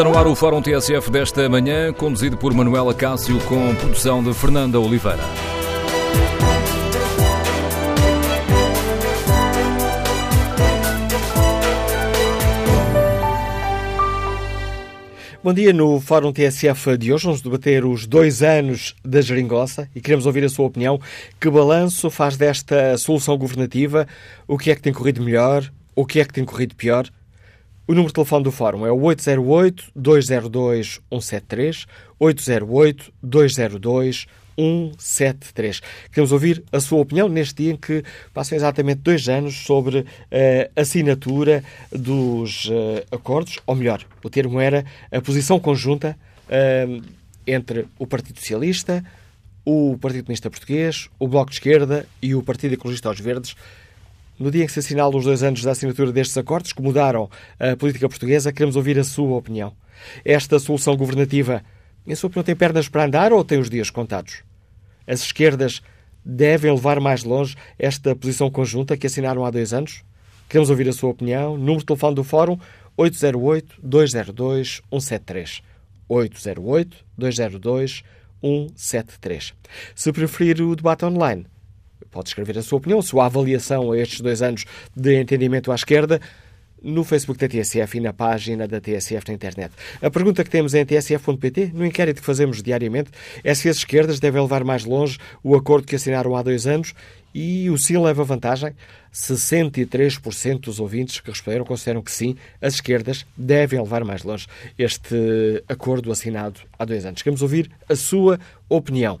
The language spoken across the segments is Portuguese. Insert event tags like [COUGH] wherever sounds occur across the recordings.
Está no ar o Fórum TSF desta manhã, conduzido por Manuela Cássio, com produção de Fernanda Oliveira. Bom dia. No Fórum TSF de hoje vamos debater os dois anos da geringonça e queremos ouvir a sua opinião. Que balanço faz desta solução governativa? O que é que tem corrido melhor? O que é que tem corrido pior? O número de telefone do Fórum é o 808-202-173, 808-202-173. Queremos ouvir a sua opinião neste dia em que passam exatamente dois anos sobre a uh, assinatura dos uh, acordos, ou melhor, o termo era a posição conjunta uh, entre o Partido Socialista, o Partido Comunista Português, o Bloco de Esquerda e o Partido Ecologista aos Verdes no dia em que se assinalam os dois anos da assinatura destes acordos, que mudaram a política portuguesa, queremos ouvir a sua opinião. Esta solução governativa, em sua opinião, tem pernas para andar ou tem os dias contados? As esquerdas devem levar mais longe esta posição conjunta que assinaram há dois anos? Queremos ouvir a sua opinião. Número de telefone do Fórum 808-202-173. 808-202-173. Se preferir o debate online, pode escrever a sua opinião, a sua avaliação a estes dois anos de entendimento à esquerda no Facebook da TSF e na página da TSF na internet. A pergunta que temos é em tsf.pt, no inquérito que fazemos diariamente, é se as esquerdas devem levar mais longe o acordo que assinaram há dois anos e o sim leva vantagem. 63% dos ouvintes que responderam consideram que sim, as esquerdas devem levar mais longe este acordo assinado há dois anos. Queremos ouvir a sua opinião.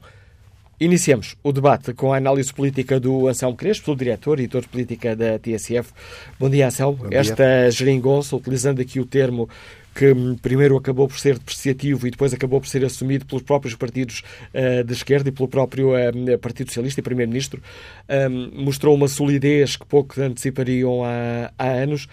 Iniciamos o debate com a análise política do Anselmo Crespo, diretor e editor de política da TSF. Bom dia, Anselmo. Bom dia. Esta geringonça, utilizando aqui o termo que primeiro acabou por ser depreciativo e depois acabou por ser assumido pelos próprios partidos uh, de esquerda e pelo próprio uh, Partido Socialista e Primeiro-Ministro, um, mostrou uma solidez que pouco antecipariam há, há anos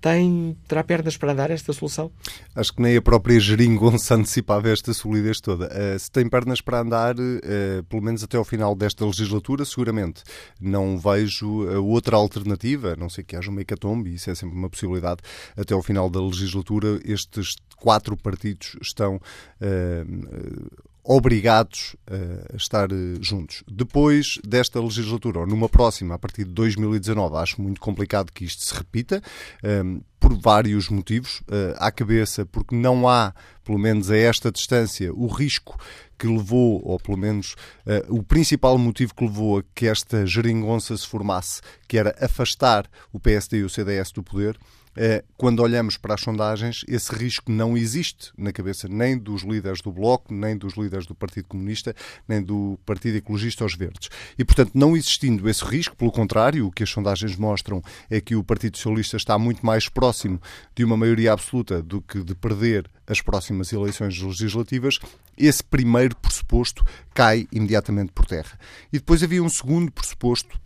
tem, terá pernas para andar esta solução? Acho que nem a própria geringonça [LAUGHS] antecipava esta solidez toda. Uh, se tem pernas para andar, uh, pelo menos até ao final desta legislatura, seguramente. Não vejo uh, outra alternativa, não sei que haja uma hecatombe, isso é sempre uma possibilidade. Até ao final da legislatura, estes quatro partidos estão obrigados a estar juntos. Depois desta legislatura, ou numa próxima, a partir de 2019, acho muito complicado que isto se repita, por vários motivos. À cabeça, porque não há, pelo menos a esta distância, o risco que levou, ou pelo menos uh, o principal motivo que levou a que esta geringonça se formasse, que era afastar o PSD e o CDS do poder, quando olhamos para as sondagens, esse risco não existe na cabeça nem dos líderes do Bloco, nem dos líderes do Partido Comunista, nem do Partido Ecologista aos Verdes. E, portanto, não existindo esse risco, pelo contrário, o que as sondagens mostram é que o Partido Socialista está muito mais próximo de uma maioria absoluta do que de perder as próximas eleições legislativas, esse primeiro pressuposto cai imediatamente por terra. E depois havia um segundo pressuposto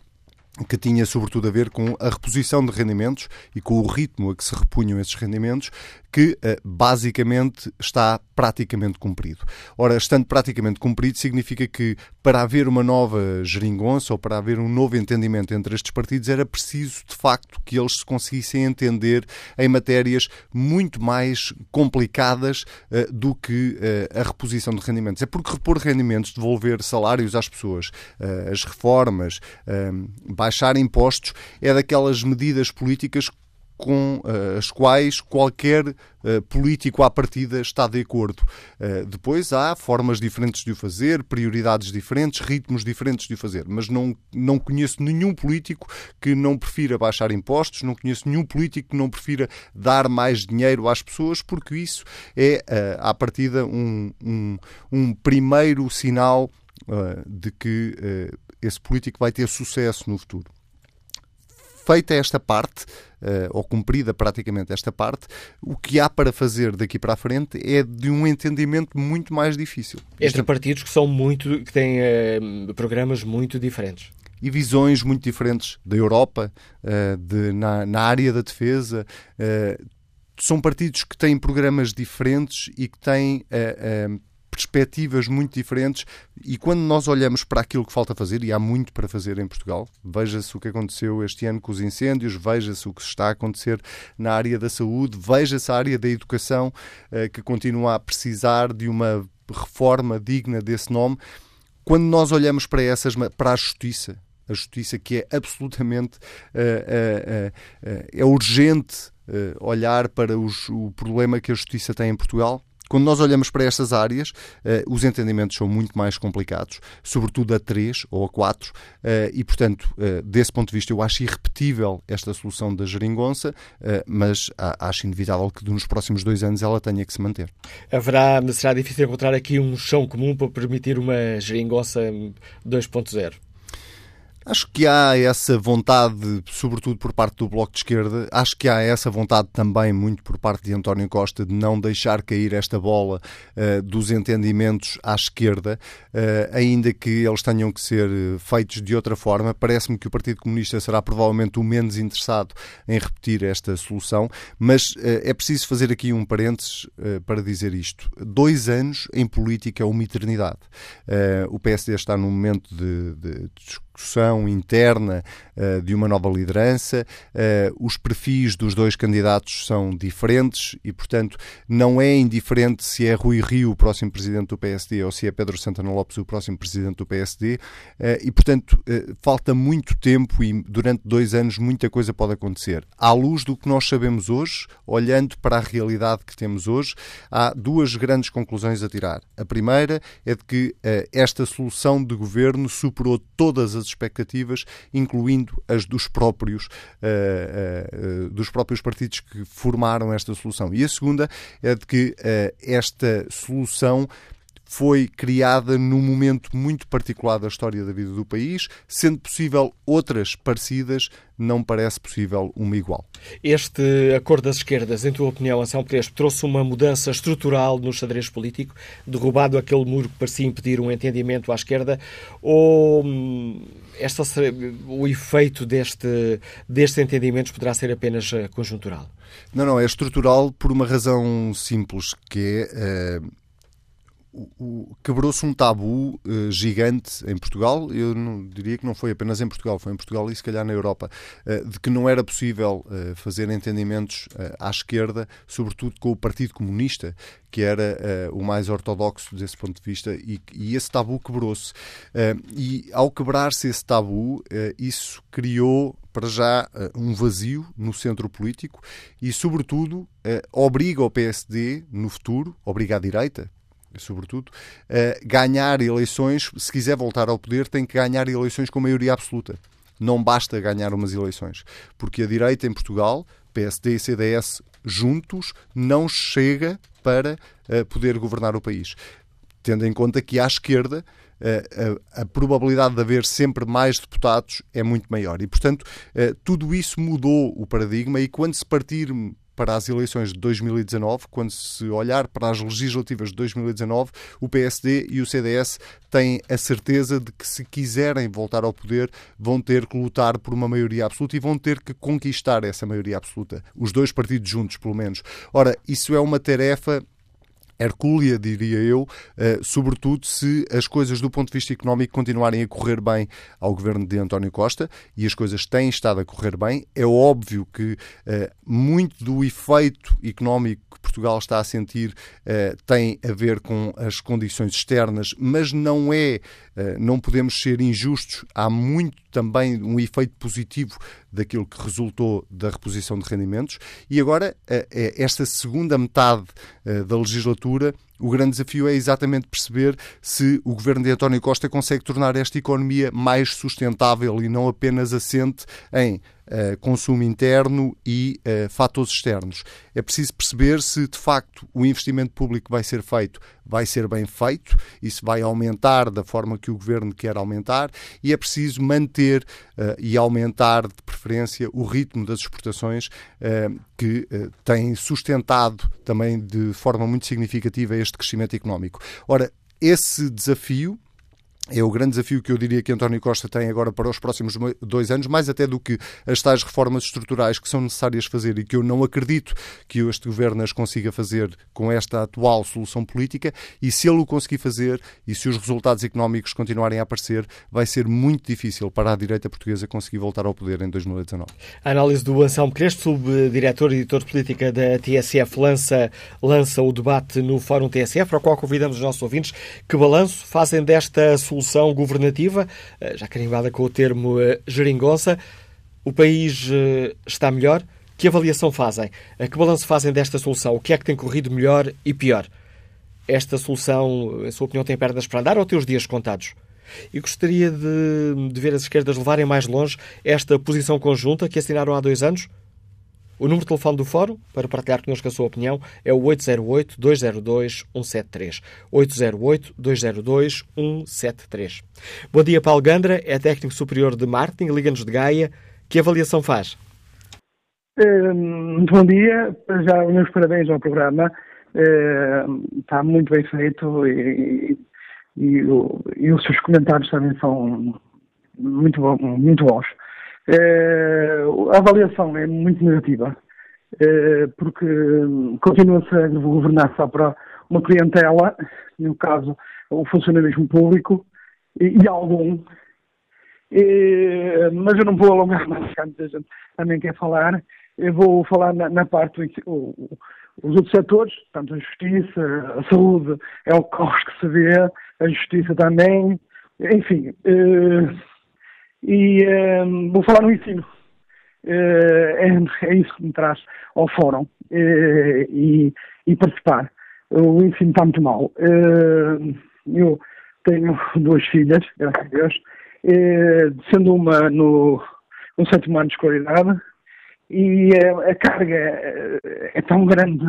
que tinha sobretudo a ver com a reposição de rendimentos e com o ritmo a que se repunham esses rendimentos, que eh, basicamente está praticamente cumprido. Ora, estando praticamente cumprido, significa que para haver uma nova geringonça ou para haver um novo entendimento entre estes partidos, era preciso de facto que eles se conseguissem entender em matérias muito mais complicadas uh, do que uh, a reposição de rendimentos. É porque repor rendimentos, devolver salários às pessoas, as reformas, baixar impostos, é daquelas medidas políticas com uh, as quais qualquer uh, político à partida está de acordo. Uh, depois há formas diferentes de o fazer, prioridades diferentes, ritmos diferentes de o fazer, mas não, não conheço nenhum político que não prefira baixar impostos, não conheço nenhum político que não prefira dar mais dinheiro às pessoas, porque isso é, à partida, um, um, um primeiro sinal de que esse político vai ter sucesso no futuro feita esta parte, uh, ou cumprida praticamente esta parte, o que há para fazer daqui para a frente é de um entendimento muito mais difícil. Entre partidos que são muito, que têm programas muito diferentes e visões muito diferentes da Europa, de, na, na, área da defesa. São partidos que têm programas diferentes e que têm perspectivas muito diferentes e quando nós olhamos para aquilo que falta fazer, e há muito para fazer em Portugal, veja-se o que aconteceu este ano com os incêndios, veja-se o que está a acontecer na área da saúde, veja-se a área da educação uh, que continua a precisar de uma reforma digna desse nome. Quando nós olhamos para essas, para a justiça, a justiça que é absolutamente uh, uh, é urgente olhar para os, o problema que a justiça tem em Portugal quando nós olhamos para estas áreas, uh, os entendimentos são muito mais complicados, sobretudo a 3 ou a 4, uh, eh, e, portanto, uh, desse ponto de vista, eu acho irrepetível esta solução da geringonça, mas acho inevitável que nos próximos dois anos ela tenha que se manter. Haverá, será difícil encontrar aqui um chão comum para permitir uma geringonça 2.0? Acho que há essa vontade, sobretudo por parte do Bloco de Esquerda, acho que há essa vontade também muito por parte de António Costa de não deixar cair esta bola uh, dos entendimentos à esquerda, uh, ainda que eles tenham que ser eh, feitos de outra forma. Parece-me que o Partido Comunista será provavelmente o menos interessado em repetir esta solução, mas uh, é preciso fazer aqui um parênteses para dizer isto. Dois anos em política é uma eternidade. o PSD está num momento de, de discussão interna uh, de uma nova liderança. Uh, os perfis dos dois candidatos são diferentes e, portanto, não é indiferente se é Rui Rio o próximo presidente do PSD ou se é Pedro Santana Lopes o próximo presidente do PSD. Uh, eh, e, portanto, falta muito tempo e durante dois anos muita coisa pode acontecer. À luz do que nós sabemos hoje, olhando para a realidade que temos hoje, há duas grandes conclusões a tirar. A primeira é de que esta solução de governo superou todas as as expectativas, incluindo as dos próprios, uh, uh, dos próprios partidos que formaram esta solução. E a segunda é de que esta solução foi criada num momento muito particular da história da vida do país, sendo possível outras parecidas, não parece possível uma igual. Este acordo das esquerdas, em tua opinião, Anselmo Crespo, trouxe uma mudança estrutural no xadrez político, derrubado aquele muro que parecia impedir um entendimento à esquerda, ou hum, esta, o efeito deste, destes entendimentos poderá ser apenas eh, conjuntural? Não, não, é estrutural por uma razão simples, que é... Uh quebrou-se um tabu uh, gigante em Portugal, eu não, diria que não foi apenas em Portugal, foi em Portugal e se calhar na Europa, uh, de que não era possível uh, fazer entendimentos à esquerda, sobretudo com o Partido Comunista, que era o mais ortodoxo desse ponto de vista, e, e esse tabu quebrou-se. e ao quebrar-se esse tabu, isso criou para já um vazio no centro político e, sobretudo, obriga o PSD no futuro, obriga a direita, sobretudo, uh, ganhar eleições, se quiser voltar ao poder, tem que ganhar eleições com maioria absoluta. Não basta ganhar umas eleições, porque a direita em Portugal, PSD e CDS juntos, não chega para uh, poder governar o país. Tendo em conta que à esquerda uh, a, a, probabilidade de haver sempre mais deputados é muito maior. E, portanto, uh, tudo isso mudou o paradigma e quando se partir para as eleições de 2019, quando se olhar para as legislativas de 2019, o PSD e o CDS têm a certeza de que, se quiserem voltar ao poder, vão ter que lutar por uma maioria absoluta e vão ter que conquistar essa maioria absoluta. Os dois partidos juntos, pelo menos. Ora, isso é uma tarefa hercúlea, diria eu, eh, sobretudo se as coisas do ponto de vista económico continuarem a correr bem ao governo de António Costa, e as coisas têm estado a correr bem. É óbvio que eh, muito do efeito económico que Portugal está a sentir eh, tem a ver com as condições externas, mas não é, não podemos ser injustos. Há muito também um efeito positivo daquilo que resultou da reposição de rendimentos. E agora, esta segunda metade da legislatura o grande desafio é exatamente perceber se o governo de António Costa consegue tornar esta economia mais sustentável e não apenas assente em uh, consumo interno e uh, fatores externos. É preciso perceber se, de facto, o investimento público vai ser feito, vai ser bem feito, isso vai aumentar da forma que o governo quer aumentar, e é preciso manter uh, e aumentar, de preferência, o ritmo das exportações que tem sustentado também de forma muito significativa este crescimento económico. Ora, esse desafio é o grande desafio que eu diria que António Costa tem agora para os próximos dois anos, mais até do que as tais reformas estruturais que são necessárias fazer e que eu não acredito que este governo as consiga fazer com esta atual solução política. E se ele o conseguir fazer e se os resultados económicos continuarem a aparecer, vai ser muito difícil para a direita portuguesa conseguir voltar ao poder em 2019. A análise do Anselmo Crespo, subdiretor e editor de política da TSF, lança, lança o debate no Fórum TSF, para o qual convidamos os nossos ouvintes. Que balanço fazem desta solução? Solução governativa, eh, já carimbada com o termo eh, geringonça. O país eh, está melhor? Que avaliação fazem? Que balanço fazem desta solução? O que é que tem corrido melhor e pior? Esta solução, em sua opinião, tem pernas para andar ou tem os dias contados? E gostaria de, de ver as esquerdas levarem mais longe esta posição conjunta que assinaram há dois anos? O número de telefone do Fórum, para partilhar connosco a sua opinião, é o 808-202-173. 808-202-173. Bom dia, Paulo Gandra, é técnico superior de marketing, Liga-nos de Gaia. Que avaliação faz? Muito bom dia, já os meus parabéns ao programa. Está muito bem feito e, e, e os seus comentários também são muito, muito bons. Eh, a avaliação é muito negativa, eh, porque continua-se a governar só para uma clientela, no caso o funcionalismo público, e, algum. Mas eu não vou alongar [LAUGHS] mais, a gente também quer falar. Eu vou falar na, na parte, o, os outros setores, tanto a justiça, a saúde, é o que se vê, a justiça também, enfim. Eh, e um, vou falar no ensino. Uh, é, é, isso que me traz ao fórum uh, e, e, participar. O ensino está muito mal. Uh, eu tenho duas filhas, graças a Deus, sendo uma no, no sétimo ano de escolaridade, e a carga é, é tão grande,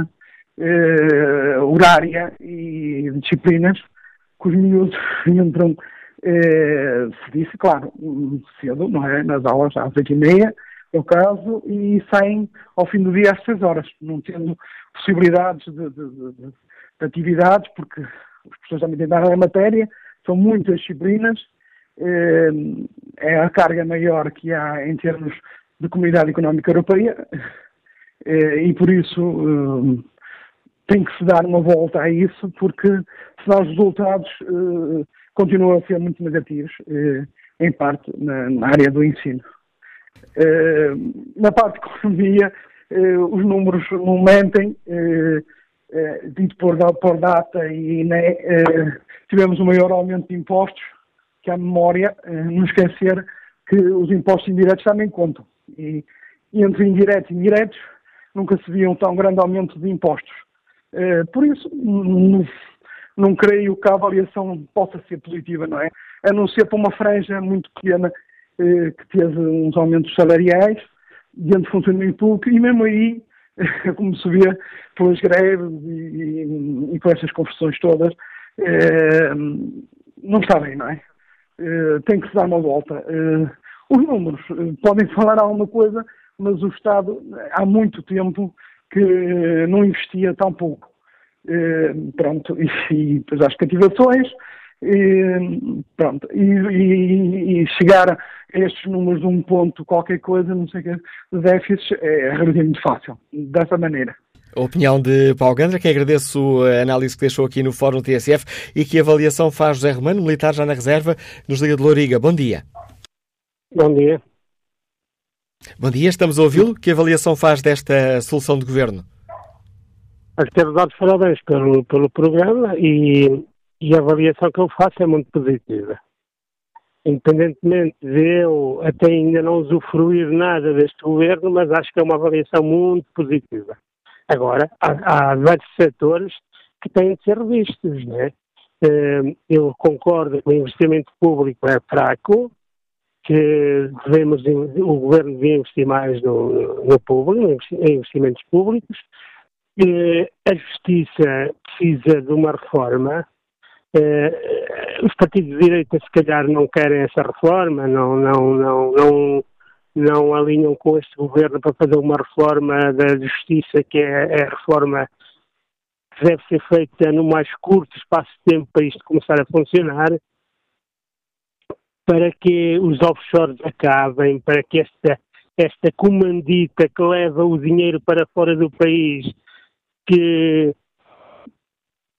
horária e disciplinas, que os miúdos entram eh, se disse, claro, cedo, não é? Nas aulas às oito e meia, é o caso, e saem ao fim do dia às seis horas, não tendo possibilidades de, de, de, de atividades, porque os professores também tentaram a matéria, são muitas disciplinas, eh, é a carga maior que há em termos de Comunidade Económica Europeia, eh, e por isso tem que se dar uma volta a isso, porque senão os resultados continuam a ser muito negativos, eh, em parte na, na, área do ensino. Eh, na parte de economia, eh, os números não mentem, dito por, por data e né, tivemos o um maior aumento de impostos que a memória, não esquecer que os impostos indiretos também contam. E, entre indiretos e indiretos nunca se via um tão grande aumento de impostos. por isso, não creio que a avaliação possa ser positiva, não é? A não ser para uma franja muito pequena eh, que teve uns aumentos salariais dentro do funcionamento público e mesmo aí, [LAUGHS] como se vê pelas greves e, e, e com essas confusões todas, eh, não está bem, não é? Eh, tem que se dar uma volta. Eh, os números eh, podem [LAUGHS] falar alguma coisa, mas o Estado há muito tempo que não investia tão pouco. Eh, pronto, e, e depois às cativações, e, pronto, e, e, e, chegar a estes números de um ponto qualquer coisa, não sei o que, de déficit, é relativamente fácil, dessa maneira. A opinião de Paulo Gandra, que agradeço a análise que deixou aqui no Fórum TSF e que avaliação faz José Romano, militar já na reserva, nos Liga de Louriga. Bom dia. Bom dia. Bom dia, estamos a ouvi-lo. Que avaliação faz desta solução de governo? Mas quero dar os parabéns pelo, pelo programa e, e a avaliação que eu faço é muito positiva. Independentemente de eu até ainda não usufruir nada deste governo, mas acho que é uma avaliação muito positiva. Agora, há, há vários setores que têm de ser revistos, né? Eu concordo que o investimento público é fraco, que devemos, o governo devia investir mais no, no público, em investimentos públicos, a justiça precisa de uma reforma. Eh, os partidos de direita, se calhar, não querem essa reforma, não, não, não, não, não alinham com este governo para fazer uma reforma da justiça, que é, é a reforma que deve ser feita no mais curto espaço de tempo para isto começar a funcionar. para que os offshores acabem, para que esta, esta comandita que leva o dinheiro para fora do país, que,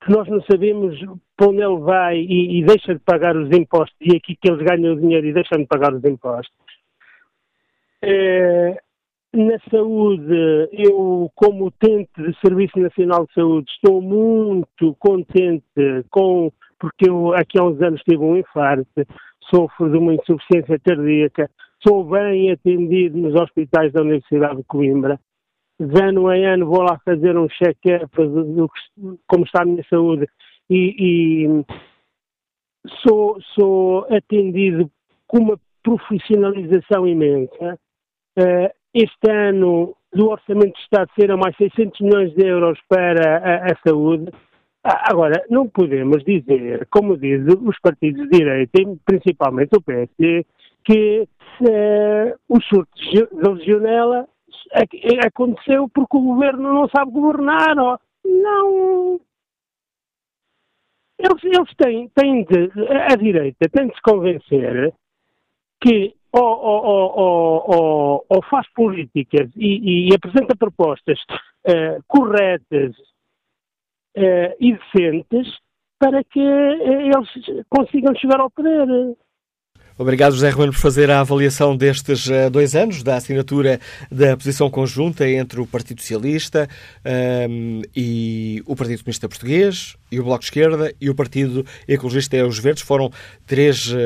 que nós não sabemos para onde ele vai e, e, deixa de pagar os impostos, e aqui que eles ganham o dinheiro e deixam de pagar os impostos. É, na saúde, eu, como utente do Serviço Nacional de Saúde, estou muito contente com, porque eu aqui há uns anos tive um infarto, sofro de uma insuficiência cardíaca, sou bem atendido nos hospitais da Universidade de Coimbra. De ano em ano vou lá fazer um check-up como está a minha saúde e, e sou, sou atendido com uma profissionalização imensa. Uh, este ano, do Orçamento de Estado, serão mais 600 milhões de euros para a, a saúde. Ah, agora, não podemos dizer, como dizem os partidos de direita, principalmente o PSD, que uh, o surto da legionela aconteceu porque o governo não sabe governar. Ou, não. Eles, eles têm, têm de, a direita tem de se convencer que ou, ou, ou, faz políticas e, e apresenta propostas uh, corretas uh, e decentes para que eh, eles consigam chegar ao poder. Obrigado, José Romano, por fazer a avaliação destes uh, dois anos da assinatura da posição conjunta entre o Partido Socialista um, ehm, e o Partido Comunista Português e o Bloco de Esquerda e o Partido Ecologista e os Verdes. Foram três uh,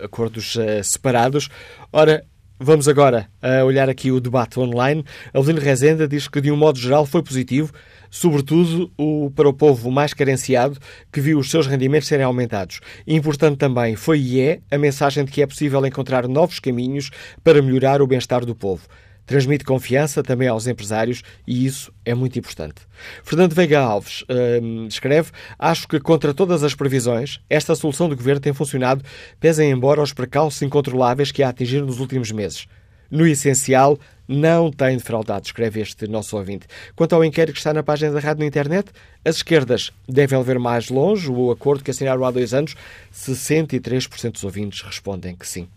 acordos uh, separados. Ora, Vamos agora a olhar aqui o debate online. Avelino Rezenda diz que, de um modo geral, foi positivo, sobretudo o, para o povo mais carenciado, que viu os seus rendimentos serem aumentados. Importante também foi e é a mensagem de que é possível encontrar novos caminhos para melhorar o bem-estar do povo. Transmite confiança também aos empresários e isso é muito importante. Fernando Veiga Alves hum, escreve: Acho que, contra todas as previsões, esta solução do governo tem funcionado, pesem embora os precalços incontroláveis que a atingiram nos últimos meses. No essencial, não tem defraudado, escreve este nosso ouvinte. Quanto ao inquérito que está na página da rádio na internet, as esquerdas devem ver mais longe o acordo que assinaram há dois anos. 63% dos ouvintes respondem que sim.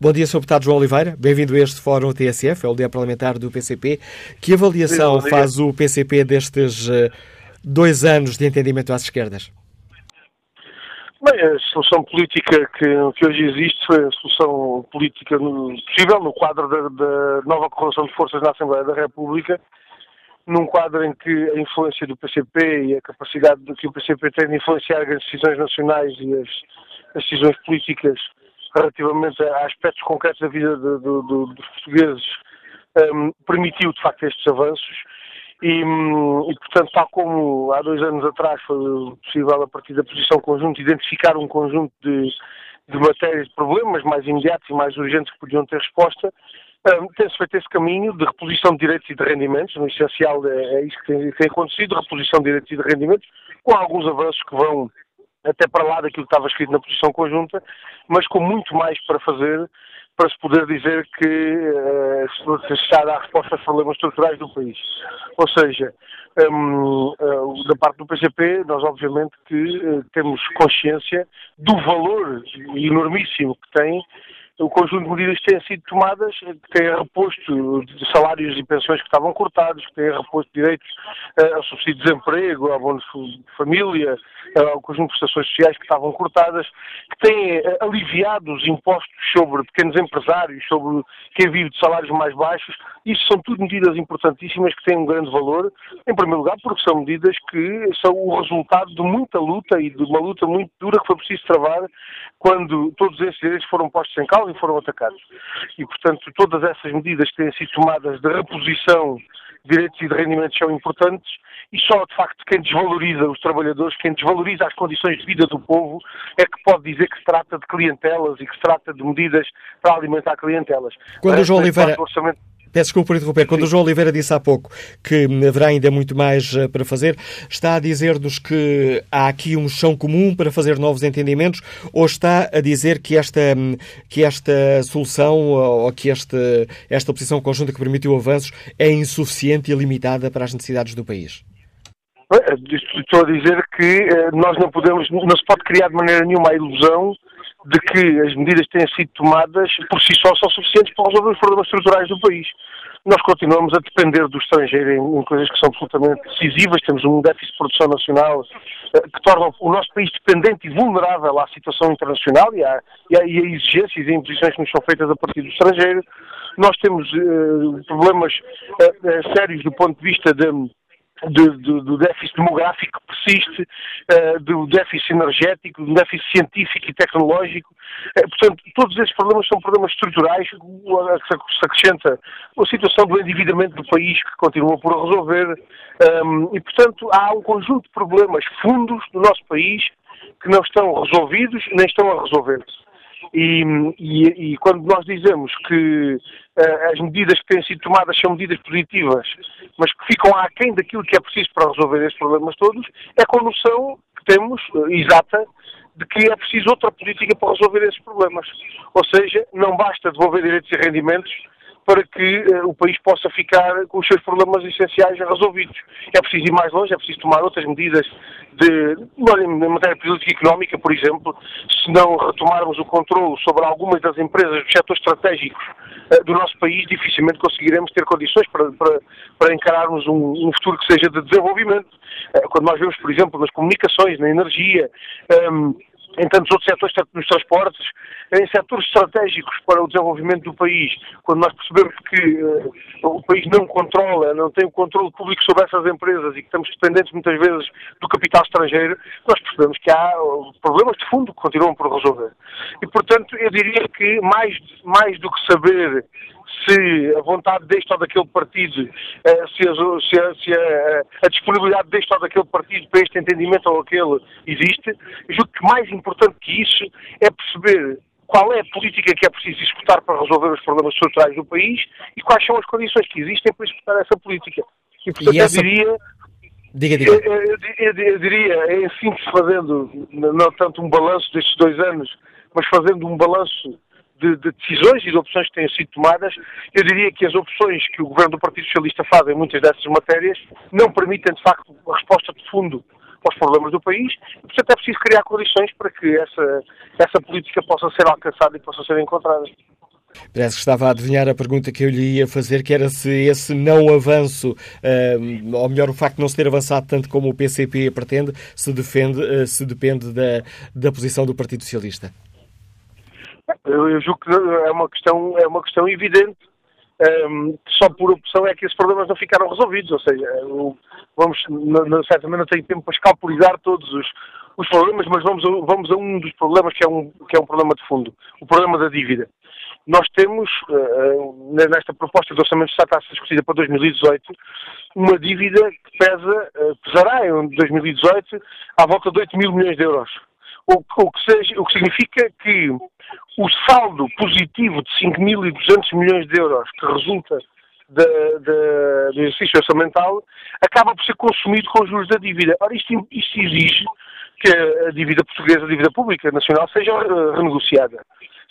Bom dia, Sr. Deputado João Oliveira. Bem-vindo a este Fórum TSF, é o Dia Parlamentar do PCP. Que avaliação faz o PCP destes uh, dois anos de entendimento às esquerdas? Bem, a solução política que, que, hoje existe foi a solução política no, possível no quadro da, da, nova correlação de forças na Assembleia da República, num quadro em que a influência do PCP e a capacidade que o PCP tem de influenciar as decisões nacionais e as, as decisões políticas relativamente a aspectos concretos da vida de, de, de, dos portugueses, um, permitiu de facto estes avanços. E, hum, e, portanto, tal como há dois anos atrás foi possível, a partir da posição conjunta, identificar um conjunto de, de matérias, de problemas mais imediatos e mais urgentes que podiam ter resposta, um, tem-se feito esse caminho de reposição de direitos e de rendimentos, no essencial é, é isso que tem, tem acontecido, reposição de direitos e de rendimentos, com alguns avanços que vão até para lá daquilo que estava escrito na posição conjunta, mas com muito mais para fazer para se poder dizer que uh, se está a dar resposta aos problemas estruturais do país. Ou seja, um, uh, da parte do PCP, nós obviamente que uh, temos consciência do valor enormíssimo que tem o conjunto de medidas que têm sido tomadas, que têm reposto salários e pensões que estavam cortados, que têm reposto direitos uh, ao subsídio de desemprego, ao bônus de família, ao conjunto de prestações sociais que estavam cortadas, que têm uh, aliviado os impostos sobre pequenos empresários, sobre quem vive de salários mais baixos. Isso são tudo medidas importantíssimas que têm um grande valor, em primeiro lugar porque são medidas que são o resultado de muita luta e de uma luta muito dura que foi preciso travar quando todos esses direitos foram postos em causa e foram atacados. E, portanto, todas essas medidas que têm sido tomadas de reposição de direitos e de rendimentos são importantes e só, de facto, quem desvaloriza os trabalhadores, quem desvaloriza as condições de vida do povo, é que pode dizer que se trata de clientelas e que se trata de medidas para alimentar clientelas. Quando o João Oliveira... Peço desculpa por interromper. Quando Sim. o João Oliveira disse há pouco que haverá ainda muito mais eh, para fazer, está a dizer-nos que há aqui um chão comum para fazer novos entendimentos ou está a dizer que esta, que esta solução ou que esta, esta posição conjunta que permitiu avanços é insuficiente e limitada para as necessidades do país? Estou a dizer que eh, nós não podemos, não se pode criar de maneira nenhuma a ilusão de que as medidas que têm sido tomadas por si só são suficientes para resolver os problemas estruturais do país. Nós continuamos a depender do estrangeiro em, em coisas que são absolutamente decisivas. Temos um déficit de produção nacional eh, que torna o nosso país dependente e vulnerável à situação internacional e, à, e, e a exigências e imposições que nos são feitas a partir do estrangeiro. Nós temos uh, problemas uh, sérios do ponto de vista de de, de, do déficit demográfico que persiste, uh, do déficit energético, do déficit científico e tecnológico. Uh, portanto, todos esses problemas são problemas estruturais que se acrescenta a situação do endividamento do país que continua por resolver. Um, e, portanto, há um conjunto de problemas fundos do nosso país que não estão resolvidos nem estão a resolver-se. E, e, e, quando nós dizemos que uh, as medidas que têm sido tomadas são medidas positivas, mas que ficam aquém daquilo que é preciso para resolver estes problemas todos, é com a noção que temos, uh, exata, de que é preciso outra política para resolver esses problemas. Ou seja, não basta devolver direitos e rendimentos para que uh, o país possa ficar com os seus problemas essenciais resolvidos. É preciso ir mais longe, é preciso tomar outras medidas de, em matéria política económica, por exemplo, se não retomarmos o controle sobre algumas das empresas dos setores estratégicos uh, do nosso país, dificilmente conseguiremos ter condições para, para, para encararmos um, um, futuro que seja de desenvolvimento. Uh, quando nós vemos, por exemplo, nas comunicações, na energia, um, em tantos outros setores, tanto nos transportes, em setores estratégicos para o desenvolvimento do país, quando nós percebemos que uh, o país não controla, não tem o controle público sobre essas empresas e que estamos dependentes muitas vezes do capital estrangeiro, nós percebemos que há uh, problemas de fundo que continuam por resolver. E, portanto, eu diria que mais, mais do que saber se a vontade deste ou daquele partido, eh, se, a, se, a, se a, a, disponibilidade deste ou daquele partido para este entendimento ou aquele existe, julgo que mais importante que isso é perceber qual é a política que é preciso executar para resolver os problemas estruturais do país e quais são as condições que existem para executar essa política. E, portanto, e essa... eu diria Diga, diga. Eu, eu, eu, eu, diria, em síntese, fazendo não tanto um balanço destes dois anos, mas fazendo um balanço de, de, decisões e de opções que têm sido tomadas, eu diria que as opções que o governo do Partido Socialista faz em muitas dessas matérias não permitem, de facto, a resposta de fundo aos problemas do país portanto, é preciso criar condições para que essa, essa política possa ser alcançada e possa ser encontrada. Parece que estava a adivinhar a pergunta que eu lhe ia fazer, que era se esse não avanço, uh, ou melhor, o facto de não se ter avançado tanto como o PCP pretende, se, defende, uh, se depende da, da posição do Partido Socialista. Eu, eu julgo que é uma questão, é uma questão evidente. Um, só por opção é que esses problemas não ficaram resolvidos, ou seja, eu, vamos, não, certamente não tenho tempo para escalpulizar todos os, os problemas, mas vamos a, vamos a um dos problemas que é um, que é um problema de fundo, o problema da dívida. Nós temos, uh, nesta proposta de orçamento Estado a ser discutida para 2018, uma dívida que pesa, uh, pesará em 2018 à volta de 8 mil milhões de euros. O, o, que, seja, o que significa que o saldo positivo de 5.200 milhões de euros que resulta do exercício orçamental acaba por ser consumido com os juros da dívida. Ora, isto, isto exige que a dívida portuguesa, a dívida pública nacional, seja uh, renegociada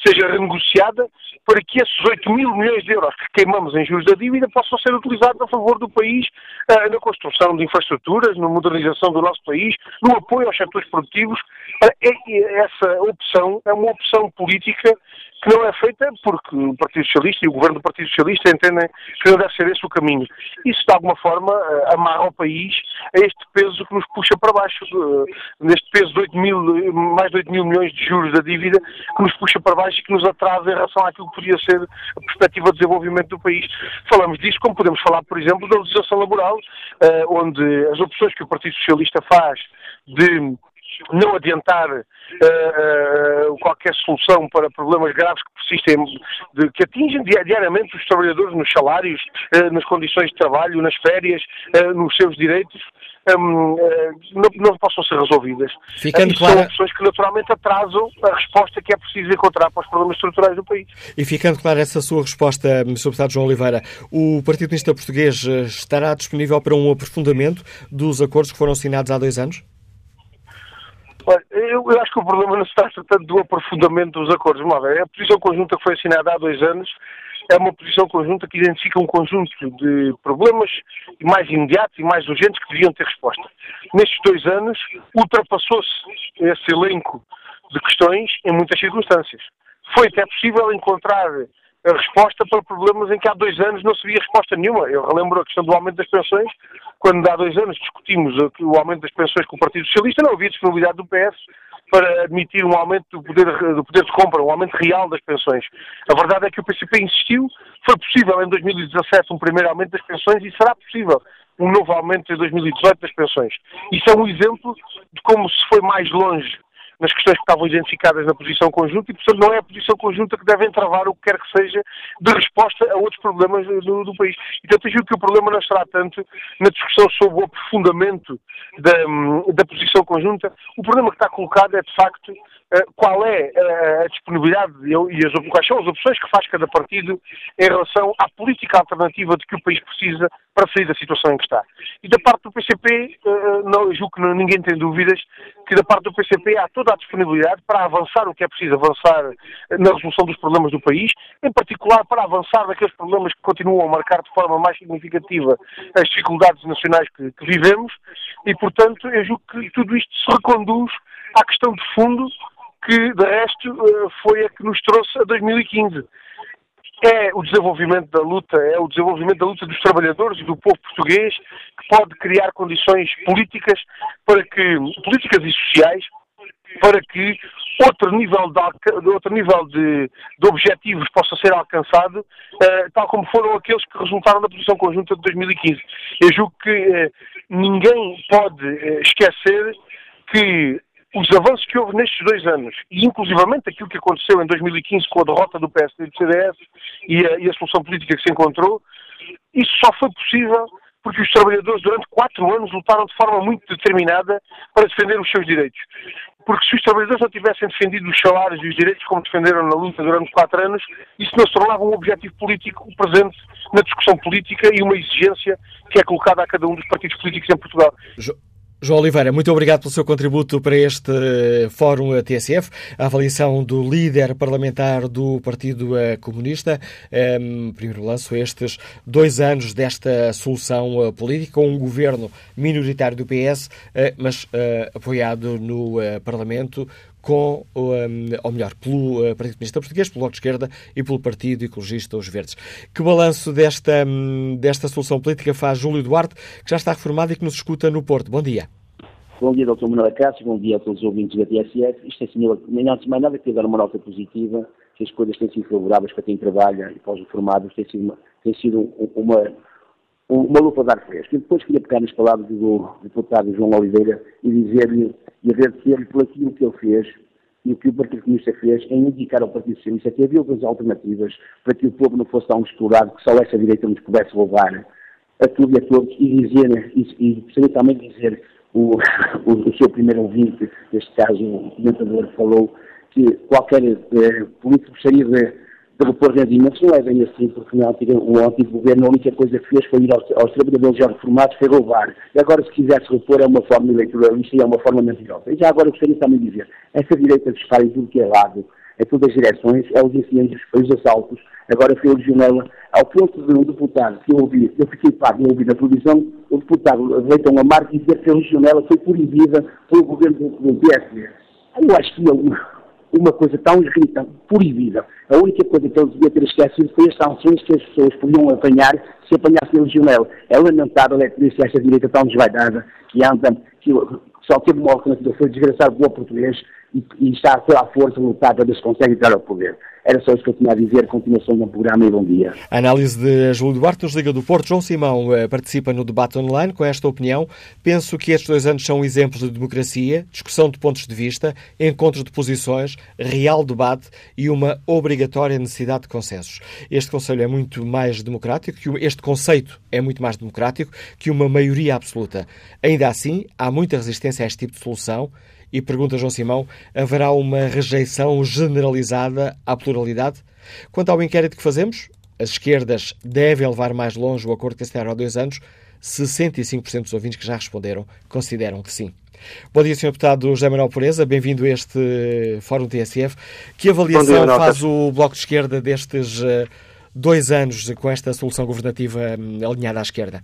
seja renegociada para que esses 8 mil milhões de euros que queimamos em juros da dívida possam ser utilizados a favor do país uh, na construção de infraestruturas, na modernização do nosso país, no apoio aos setores produtivos. Uh, essa opção é uma opção política que não é feita porque o Partido Socialista e o Governo do Partido Socialista entendem que não deve ser esse o caminho. Isso, de alguma forma, eh, amarra o país a este peso que nos puxa para baixo, neste peso de 8 mil, mais de 8 mil milhões de juros da dívida, que nos puxa para baixo e que nos atrasa em relação àquilo que podia ser a perspectiva de desenvolvimento do país. Falamos disso como podemos falar, por exemplo, da legislação laboral, eh, onde as opções que o Partido Socialista faz de não adiantar uh, uh, qualquer solução para problemas graves que persistem, de, que atingem diariamente os trabalhadores nos salários, uh, nas condições de trabalho, nas férias, nos seus direitos, um, não, não, possam ser resolvidas. Ficando. São opções que naturalmente atrasam a resposta que é preciso encontrar para os problemas estruturais do país. E ficando clara essa sua resposta, Sr. Deputado João Oliveira, o Partido Comunista Português estará disponível para um aprofundamento dos acordos que foram assinados há dois anos? Eu, eu, acho que o problema não se trata tanto do aprofundamento dos acordos. É a posição conjunta que foi assinada há dois anos é uma posição conjunta que identifica um conjunto de problemas mais imediatos e mais urgentes que deviam ter resposta. Nestes dois anos, ultrapassou-se esse elenco de questões em muitas circunstâncias. Foi até possível encontrar a resposta para problemas em que há dois anos não se via resposta nenhuma. Eu relembro a questão do aumento das pensões, quando há dois anos discutimos o aumento das pensões com o Partido Socialista, não havia disponibilidade do PS para admitir um aumento do poder, do poder de compra, um aumento real das pensões. A verdade é que o PCP insistiu, foi possível em 2017 um primeiro aumento das pensões e será possível um novo aumento em 2018 das pensões. Isso é um exemplo de como se foi mais longe nas questões que estavam identificadas na posição conjunta e, portanto, não é a posição conjunta que deve entravar o que quer que seja de resposta a outros problemas do, do país. E, portanto, eu que o problema não estará tanto na discussão sobre o aprofundamento da, da posição conjunta. O problema que está colocado é, de facto, eh, qual é eh, a disponibilidade e as, quais são as opções que faz cada partido em relação à política alternativa de que o país precisa para sair da situação em que está. E da parte do PCP, eh, não, julgo que ninguém tem dúvidas que da parte do PCP há toda a disponibilidade para avançar o que é preciso avançar na resolução dos problemas do país, em particular para avançar naqueles problemas que continuam a marcar de forma mais significativa as dificuldades nacionais que, que vivemos e, portanto, eu julgo que tudo isto se reconduz à questão de fundo que, de resto, eh, foi a que nos trouxe a 2015. É o desenvolvimento da luta, é o desenvolvimento da luta dos trabalhadores e do povo português que pode criar condições políticas para que, políticas e sociais, para que outro nível de, outro nível de, de objetivos possa ser alcançado, uh, tal como foram aqueles que resultaram da posição conjunta de 2015. Eu julgo que uh, ninguém pode uh, esquecer que os avanços que houve nestes dois anos, e inclusivamente aquilo que aconteceu em 2015 com a derrota do PSD e do CDS e a, e a solução política que se encontrou, isso só foi possível porque os trabalhadores durante quatro anos lutaram de forma muito determinada para defender os seus direitos. Porque se os trabalhadores não tivessem defendido os salários e os direitos como defenderam na luta durante quatro anos, isso não se tornava um objetivo político presente na discussão política e uma exigência que é colocada a cada um dos partidos políticos em Portugal. João Oliveira, muito obrigado pelo seu contributo para este eh, Fórum TSF, a avaliação do líder parlamentar do Partido eh, Comunista. Um, primeiro lanço estes dois anos desta solução eh, política, um governo minoritário do PS, mas uh, apoiado no Parlamento com, ou melhor, pelo Partido Comunista Português, pelo Bloco de Esquerda e pelo Partido Ecologista Os Verdes. Que balanço desta, desta solução política faz Júlio Duarte, que já está reformado e que nos escuta no Porto? Bom dia. Bom dia, Dr. Manuel Cássio, bom dia a todos os ouvintes da TSF. Isto é, senhor, antes de mais nada, queria dar uma nota positiva, que as coisas têm sido favoráveis para quem trabalha e para os reformados, tem sido tem sido uma, uma lupa de ar fresco. E depois queria pegar nas palavras do deputado João Oliveira e dizer-lhe e agradecer-lhe por aquilo que ele fez e o que o Partido Comunista fez em indicar ao Partido Socialista que havia outras alternativas para que o povo não fosse tão explorado, que só essa direita nos pudesse roubar a tudo e a todos, e dizer, e, e gostaria também de dizer, o, o, o seu primeiro ouvinte, neste caso o comentador, falou que qualquer eh, político gostaria de repor rendimentos não é bem assim, porque no o antigo governo a única coisa que fez foi ir aos, aos trabalhadores já reformados, foi roubar. E agora, se quisesse repor, é uma forma eleitoralista e é uma forma mentirosa. E já agora gostaria também de dizer, essa direita de estar em tudo que é lado, em todas as direções, é os incêndios, os assaltos, agora foi o legionela, ao ponto de um deputado que eu ouvi, eu fiquei pago, eu ouvi na televisão, o deputado Leitão Amar dizer que a legionela foi proibida pelo governo do, do PSD. Eu acho que ele uma coisa tão irritante, proibida. A única coisa que ele devia ter esquecido foi as sanções que as pessoas podiam apanhar se apanhassem a legionela. É lamentável é que disse esta direita tão desvaidada que anda, que só teve uma alternativa, foi desgraçar povo português e, e está pela força lutar para ver se consegue entrar ao poder. Era só isso que eu tinha a dizer. Continuação do programa e bom dia. Análise de Júlio Duarte nos Liga do Porto. João Simão eh, participa no debate online com esta opinião. Penso que estes dois anos são exemplos de democracia, discussão de pontos de vista, encontro de posições, real debate e uma obrigatória necessidade de consensos. Este Conselho é muito mais democrático, que este conceito é muito mais democrático que uma maioria absoluta. Ainda assim, há muita resistência a este tipo de solução e pergunta João Simão: haverá uma rejeição generalizada à pluralidade? Quanto ao inquérito que fazemos, as esquerdas devem levar mais longe o acordo que assinaram há dois anos. 65% dos ouvintes que já responderam consideram que sim. Bom dia, Sr. Deputado José Manuel Pureza, bem-vindo a este Fórum TSF. Que avaliação dia, faz o Bloco de Esquerda destes eh, dois anos com esta solução governativa hum, alinhada à esquerda?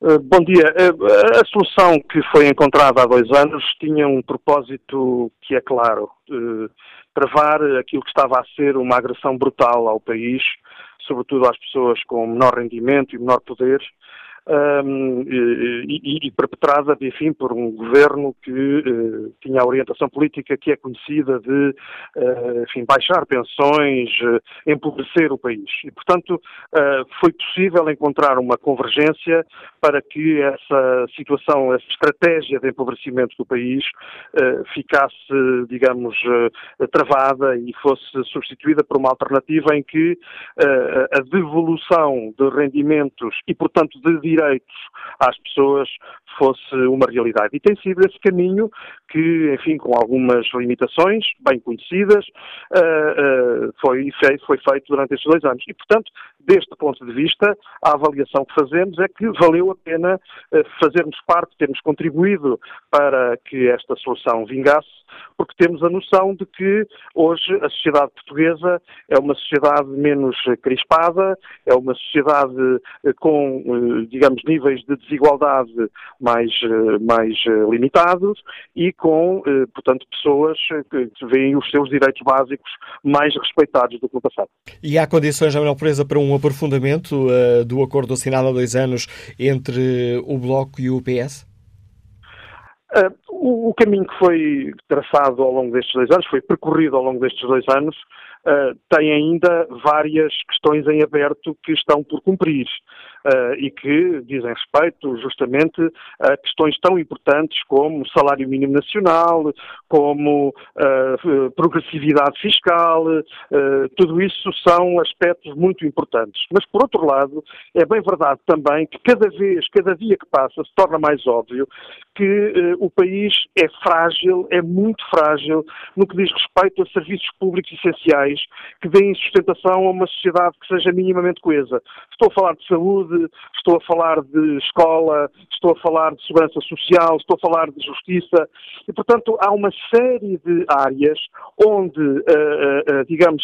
Uh, bom dia. Uh, a solução que foi encontrada há dois anos tinha um propósito que é claro: uh, travar aquilo que estava a ser uma agressão brutal ao país, sobretudo às pessoas com menor rendimento e menor poder, um, e, e, perpetrada, enfim, por um governo que uh, tinha a orientação política que é conhecida de, uh, enfim, baixar pensões, uh, empobrecer o país. E, portanto, foi possível encontrar uma convergência para que essa situação, essa estratégia de empobrecimento do país ficasse, digamos, travada e fosse substituída por uma alternativa em que a devolução de rendimentos e, portanto, de direitos às pessoas fosse uma realidade. E tem sido esse caminho que, enfim, com algumas limitações bem conhecidas, uh, uh, foi, foi feito durante estes dois anos. E, portanto, deste ponto de vista, a avaliação que fazemos é que valeu a pena uh, fazermos parte, termos contribuído para que esta solução vingasse, porque temos a noção de que hoje a sociedade portuguesa é uma sociedade menos crispada, é uma sociedade com, digamos, níveis de desigualdade mais, mais limitados e com, eh, portanto, pessoas que veem os seus direitos básicos mais respeitados do que no passado. E há condições, Manuel Presa, para um aprofundamento uh, do acordo assinado há dois anos entre o Bloco e o PS? Uh, o, o, caminho que foi traçado ao longo destes dois anos, foi percorrido ao longo destes dois anos, uh, tem ainda várias questões em aberto que estão por cumprir uh, e que dizem respeito justamente a questões tão importantes como salário mínimo nacional, como uh, progressividade fiscal, tudo isso são aspectos muito importantes. Mas, por outro lado, é bem verdade também que cada vez, cada dia que passa, se torna mais óbvio que o país é frágil, é muito frágil no que diz respeito a serviços públicos essenciais que deem sustentação a uma sociedade que seja minimamente coesa. Estou a falar de saúde, estou a falar de escola, estou a falar de segurança social, estou a falar de justiça e, portanto, há uma série de áreas onde, uh, uh, digamos,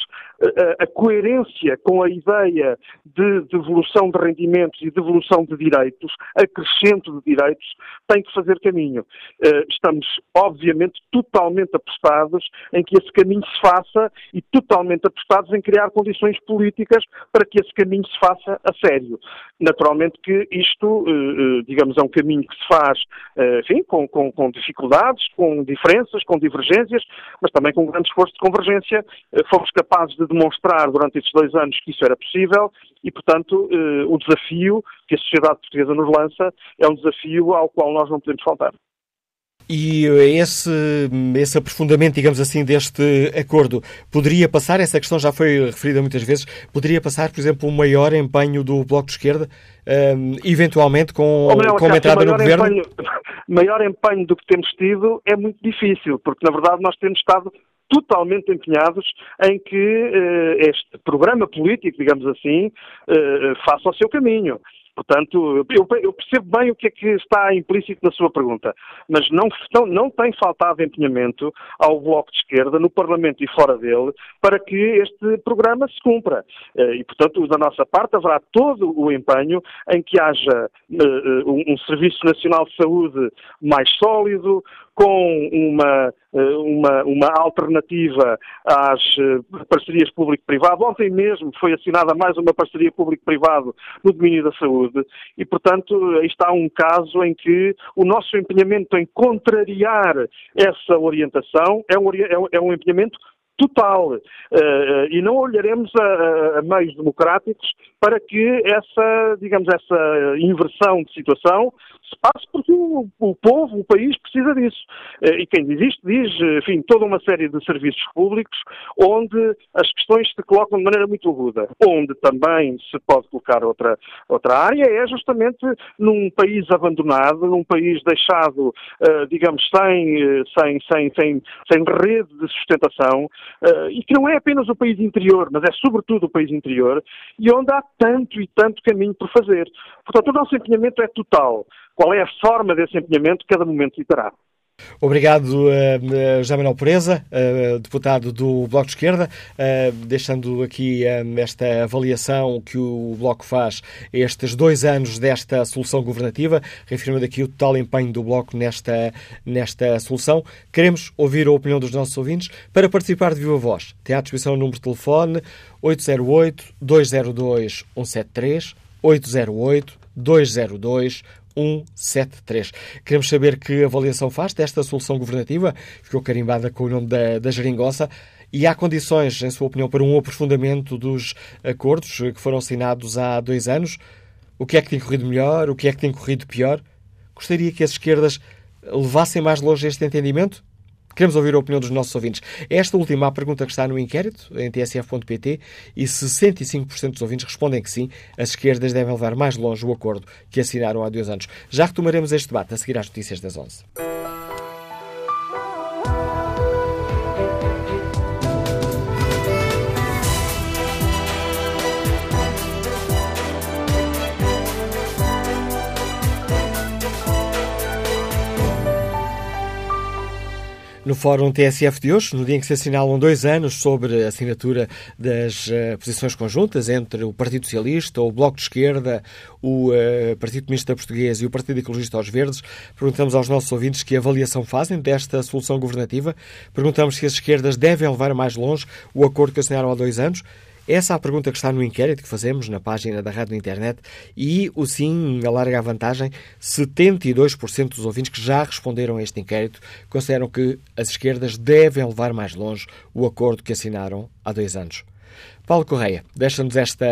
a coerência com a ideia de devolução de rendimentos e devolução de direitos, acrescento de direitos, tem que fazer caminho. Estamos, obviamente, totalmente apostados em que esse caminho se faça e totalmente apostados em criar condições políticas para que esse caminho se faça a sério. Naturalmente que isto, eh, eh, digamos, é um caminho que se faz, eh, enfim, com, com, com dificuldades, com diferenças, com divergências, mas também com um grande esforço de convergência. Fomos capazes de demonstrar durante estes dois anos que isso era possível e, portanto, o desafio que a sociedade portuguesa nos lança é um desafio ao qual nós não podemos faltar. E esse, esse aprofundamento, digamos assim, deste acordo poderia passar, essa questão já foi referida muitas vezes, poderia passar, por exemplo, um maior empenho do Bloco de Esquerda, um, eventualmente com, oh, com uma entrada no governo? Empenho, [LAUGHS] maior empenho do que temos tido é muito difícil, porque na verdade nós temos estado totalmente empenhados em que uh, este programa político, digamos assim, uh, faça o seu caminho. Portanto, eu, eu, percebo bem o que é que está implícito na sua pergunta, mas não, não, não tem faltado empenhamento ao Bloco de Esquerda, no Parlamento e fora dele, para que este programa se cumpra. Eh, e, portanto, da nossa parte haverá todo o empenho em que haja uh, um, um Serviço Nacional de Saúde mais sólido, com uma, eh, uma, uma alternativa às eh, parcerias público-privado. Ontem mesmo foi assinada mais uma parceria público-privado no domínio da saúde e, portanto, está um caso em que o nosso empenhamento em contrariar essa orientação é um, é um é empenhamento total. Uh, e não olharemos a, a, meios democráticos para que essa, digamos, essa inversão de situação se passe porque o, o povo, o país precisa disso. Uh, e quem diz isto diz, enfim, toda uma série de serviços públicos onde as questões se colocam de maneira muito aguda. Onde também se pode colocar outra, outra área é justamente num país abandonado, num país deixado, digamos, sem, sem, sem, sem, sem rede de sustentação, uh, e que não é apenas o país interior, mas é sobretudo o país interior, e onde há tanto e tanto caminho por fazer. Portanto, o nosso empenhamento é total. Qual é a forma desse empenhamento? Cada momento lhe dará. Obrigado, uh, José Manuel Pureza, uh, deputado do Bloco de Esquerda, uh, deixando aqui esta avaliação que o Bloco faz estes dois anos desta solução governativa, reafirmando aqui o total empenho do Bloco nesta, nesta solução. Queremos ouvir a opinião dos nossos ouvintes. Para participar de viva voz, tem à disposição o número de telefone 808-202-173, 808-202-173. 173. Queremos saber que avaliação faz desta solução governativa, ficou carimbada com o nome da, da e há condições, em sua opinião, para um aprofundamento dos acordos que foram assinados há dois anos? O que é que tem corrido melhor? O que é que tem corrido pior? Gostaria que as esquerdas levassem mais longe este entendimento? Queremos ouvir a opinião dos nossos ouvintes. Esta última a pergunta que está no inquérito, em tsf.pt, e 65% dos ouvintes respondem que sim, as esquerdas devem levar mais longe o acordo que assinaram há dois anos. Já retomaremos este debate a seguir às notícias das 11. No Fórum TSF de hoje, no dia em que se assinalam dois anos sobre a assinatura das uh, posições conjuntas entre o Partido Socialista, o Bloco de Esquerda, o uh, Partido Comunista Português e o Partido Ecologista aos Verdes, perguntamos aos nossos ouvintes que avaliação fazem desta solução governativa. Perguntamos se as esquerdas devem levar mais longe o acordo que assinaram há dois anos essa é a pergunta que está no inquérito que fazemos na página da Rádio Internet e o sim alarga a vantagem. 72% dos ouvintes que já responderam a este inquérito consideram que as esquerdas devem levar mais longe o acordo que assinaram há dois anos. Paulo Correia, deixa-nos esta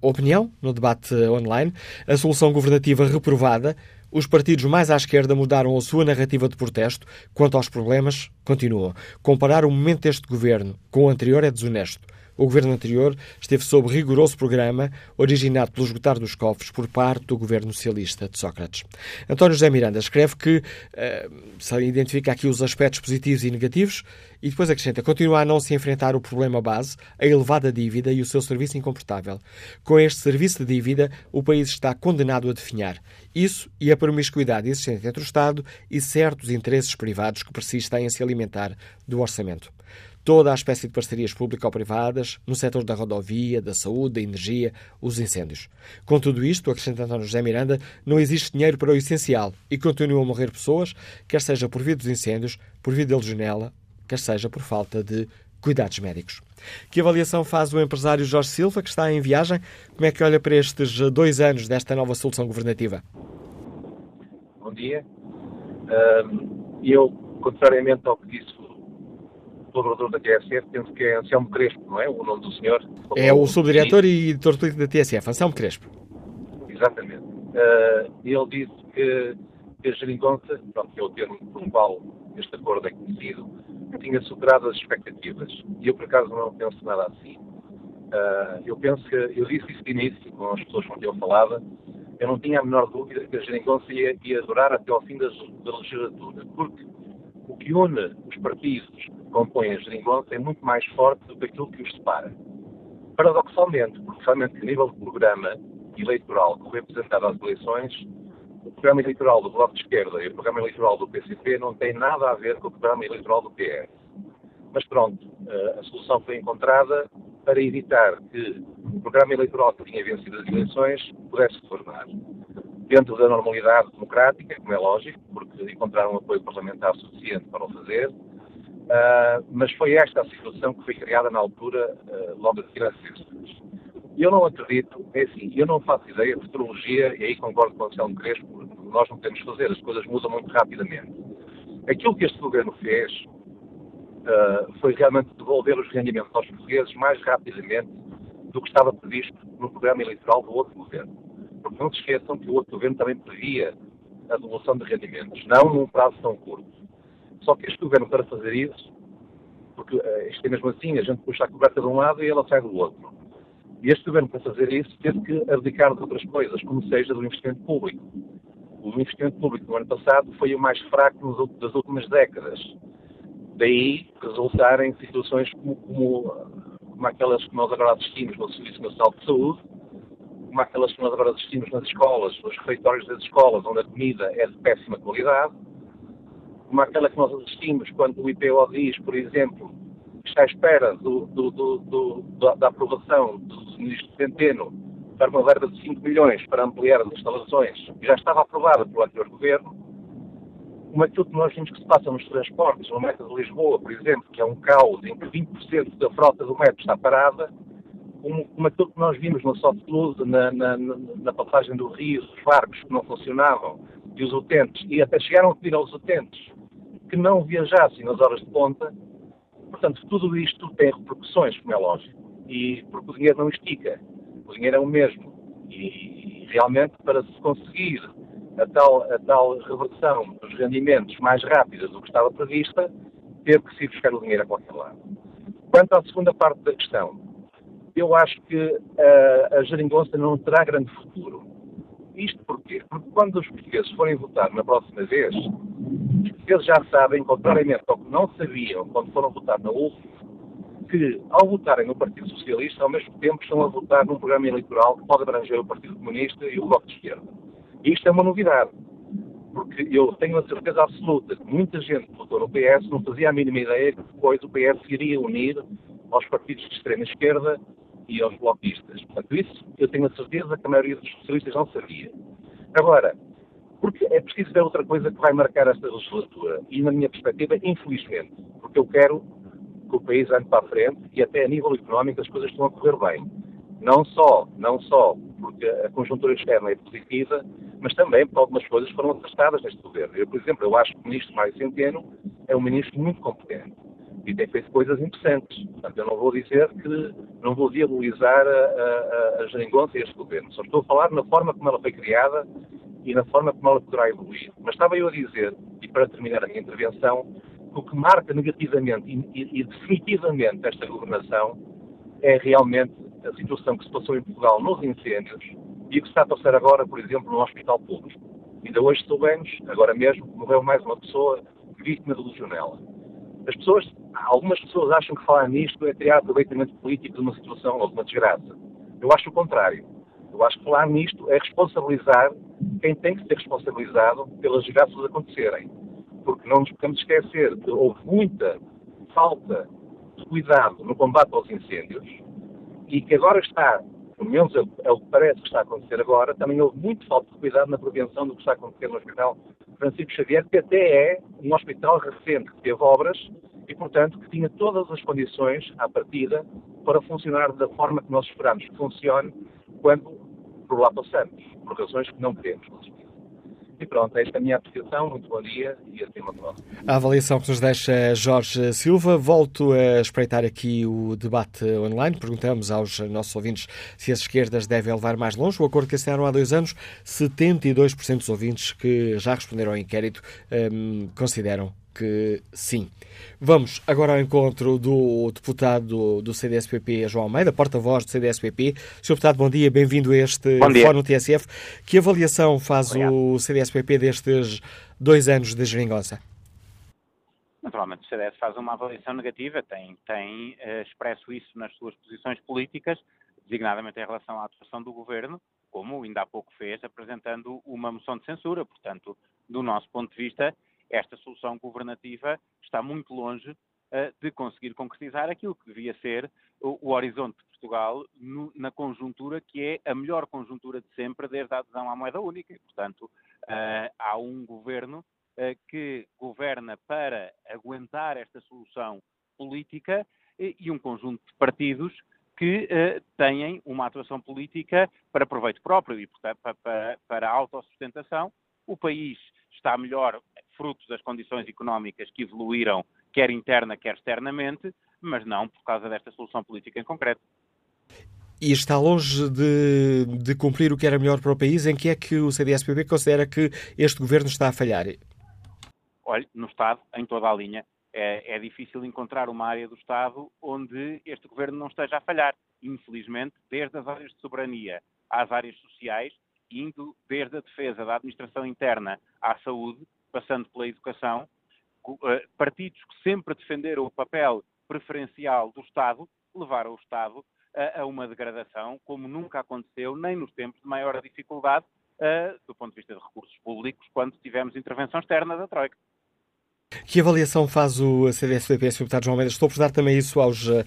opinião no debate online. A solução governativa reprovada os partidos mais à esquerda mudaram a sua narrativa de protesto quanto aos problemas, continuam. Comparar o momento deste governo com o anterior é desonesto. O governo anterior esteve sob rigoroso programa originado pelo esgotar dos cofres por parte do governo socialista de Sócrates. António José Miranda escreve que uh, identifica aqui os aspectos positivos e negativos e depois acrescenta: continua a não se enfrentar o problema base, a elevada dívida e o seu serviço incomportável. Com este serviço de dívida, o país está condenado a definhar. Isso e a promiscuidade existente entre o Estado e certos interesses privados que persistem em se alimentar do orçamento toda a espécie de parcerias público-privadas no setor da rodovia, da saúde, da energia, os incêndios. Com tudo isto, acrescenta António José Miranda, não existe dinheiro para o essencial e continuam a morrer pessoas, quer seja por via dos incêndios, por via da legionela, quer seja por falta de cuidados médicos. Que avaliação faz o empresário Jorge Silva, que está em viagem? Como é que olha para estes dois anos desta nova solução governativa? Bom dia. eu, contrariamente ao que disse colaborador da TSF, penso que é Anselmo Crespo, não é? O nome do senhor. É o subdiretor e editor político da TSF, Anselmo Crespo. Exatamente. Uh, ele disse que, que a geringonça, pronto, que é o termo um qual este acordo é conhecido, tinha superado as expectativas. E eu, por acaso, não penso nada assim. Uh, eu penso que, eu disse isso de início, com as pessoas com quem eu falava, eu não tinha a menor dúvida que a geringonça ia, ia durar até ao fim da legislatura, porque o que une os partidos que compõem a geringonça é muito mais forte do que aquilo que os separa. Paradoxalmente, porque realmente a nível de programa eleitoral que foi apresentado às eleições, o programa eleitoral do Bloco de Esquerda e o programa eleitoral do PCP não tem nada a ver com o programa eleitoral do PS. Mas pronto, eh, a solução foi encontrada para evitar que o programa eleitoral que tinha vencido as eleições pudesse tornar dentro da normalidade democrática, como é lógico, porque encontraram um apoio parlamentar suficiente para o fazer, uh, mas foi esta a situação que foi criada na altura, uh, logo a seguir às. Eu não acredito, é assim, eu não faço ideia de futurologia, e aí concordo com o Anselmo Crespo, nós não podemos fazer, as coisas mudam muito rapidamente. Aquilo que este governo fez uh, foi realmente devolver os rendimentos aos portugueses mais rapidamente do que estava previsto no programa eleitoral do outro governo porque não se esqueçam que o outro governo também previa a devolução de rendimentos, não num prazo tão curto. Só que este governo, para fazer isso, porque uh, isto é mesmo assim, a gente puxa a coberta de um lado e ela sai do outro. E este governo, para fazer isso, teve que abdicar de outras coisas, como seja do investimento público. O investimento público no ano passado foi o mais fraco das últimas décadas. Daí resultarem situações como, como, como aquelas que nós agora assistimos no Serviço Nacional de Saúde, como aquelas que nós agora assistimos nas escolas, nos refeitórios das escolas, onde a comida é de péssima qualidade, como aquela que nós assistimos quando o IPO diz, por exemplo, que está à espera do, do, do, da aprovação do ministro Centeno para uma verba de 5 milhões para ampliar as instalações, que já estava aprovada pelo anterior governo, como aquilo que nós vimos que se passa nos transportes, no metro de Lisboa, por exemplo, que é um caos em que 20% da frota do metro está parada, como, como aquilo que nós vimos no soft close, na, na, na, passagem do Rio, os barcos que não funcionavam e os utentes, e até chegaram a pedir aos utentes que não viajassem nas horas de ponta. Portanto, tudo isto tem repercussões, como é lógico, e porque o dinheiro não estica, o dinheiro é o mesmo. E, e realmente, para se conseguir a tal, a tal reversão dos rendimentos mais rápida do que estava prevista, teve que se buscar o dinheiro a qualquer lado. Quanto à segunda parte da questão, eu acho que a, a geringonça não terá grande futuro. Isto porquê? Porque quando os portugueses forem votar na próxima vez, portugueses já sabem, contrariamente ao que não sabiam quando foram votar na UF, que ao votarem no Partido Socialista, ao mesmo tempo estão a votar num programa eleitoral que pode abranger o Partido Comunista e o Bloco de Esquerda. E isto é uma novidade, porque eu tenho a certeza absoluta que muita gente que votou no PS não fazia a mínima ideia que depois o PS iria unir aos partidos de extrema esquerda e aos bloquistas. Portanto, isso eu tenho a certeza que a maioria dos socialistas não sabia. Agora, porque é preciso ver outra coisa que vai marcar esta legislatura, e na minha perspectiva, infelizmente, porque eu quero que o país ande para a frente e até a nível económico as coisas estão a correr bem. Não só, não só porque a conjuntura externa é positiva, mas também porque algumas coisas foram acertadas neste governo. Eu, por exemplo, eu acho que o ministro Mário Centeno é um ministro muito competente e tem feito coisas interessantes. Portanto, eu não vou dizer que não vou diabolizar a, a, a geringonça e este governo. Só estou a falar na forma como ela foi criada e na forma como ela poderá evoluir. Mas estava eu a dizer, e para terminar a minha intervenção, que o que marca negativamente e, e, definitivamente esta governação é realmente a situação que se passou em Portugal nos incêndios e o que está a passar agora, por exemplo, no hospital público. Ainda hoje soubemos, agora mesmo, morreu mais uma pessoa vítima de legionela. As pessoas, algumas pessoas acham que falar nisto é criar aproveitamento político de uma situação ou de uma desgraça. Eu acho o contrário. Eu acho que falar nisto é responsabilizar quem tem que ser responsabilizado pelas desgraças acontecerem. Porque não nos podemos esquecer que houve muita falta de cuidado no combate aos incêndios e que agora está, pelo menos é, é o que parece que está a acontecer agora, também houve muito falta de cuidado na prevenção do que está a acontecer no Hospital Francisco Xavier, que até é um hospital recente que teve obras e, portanto, que tinha todas as condições, à partida, para funcionar da forma que nós esperamos que funcione quando por lá passamos, por razões que não queremos. E pronto, esta é a minha apreciação. Muito bom dia e até uma próxima. A avaliação que nos deixa Jorge Silva. Volto a espreitar aqui o debate online. Perguntamos aos nossos ouvintes se as esquerdas devem levar mais longe o acordo que assinaram há dois anos. 72% dos ouvintes que já responderam ao inquérito um, consideram que sim. Vamos agora ao encontro do deputado do CDSPP, João Almeida, porta-voz do CDSPP. Sr. Deputado, bom dia, bem-vindo a este Fórum TSF. Que avaliação faz Obrigado. o CDSPP destes dois anos de geringonça? Naturalmente, o CDS faz uma avaliação negativa, tem, tem uh, expresso isso nas suas posições políticas, designadamente em relação à atuação do governo, como ainda há pouco fez, apresentando uma moção de censura. Portanto, do nosso ponto de vista, esta solução governativa está muito longe uh, de conseguir concretizar aquilo que devia ser o, o horizonte de Portugal no, na conjuntura que é a melhor conjuntura de sempre desde a adesão à moeda única. E, portanto, uh, há um governo uh, que governa para aguentar esta solução política e, e um conjunto de partidos que têm uma atuação política para proveito próprio e portanto, para, para, para autossustentação. O país está melhor frutos das condições económicas que evoluíram, quer interna, quer externamente, mas não por causa desta solução política em concreto. E está longe de, de, cumprir o que era melhor para o país? Em que é que o CDS-PP considera que este governo está a falhar? Olha, no Estado, em toda a linha, é, é, difícil encontrar uma área do Estado onde este governo não esteja a falhar. Infelizmente, desde as áreas de soberania às áreas sociais, indo desde a defesa da administração interna à saúde, passando pela educação, eh, partidos que sempre defenderam o papel preferencial do Estado, levaram o Estado a, uma degradação como nunca aconteceu, nem nos tempos de maior dificuldade, uh, do ponto de vista de recursos públicos, quando tivemos intervenção externa da Troika. Que avaliação faz o CDS-PP, Sr. Deputado João Mendes? Estou por dar também isso aos, uh,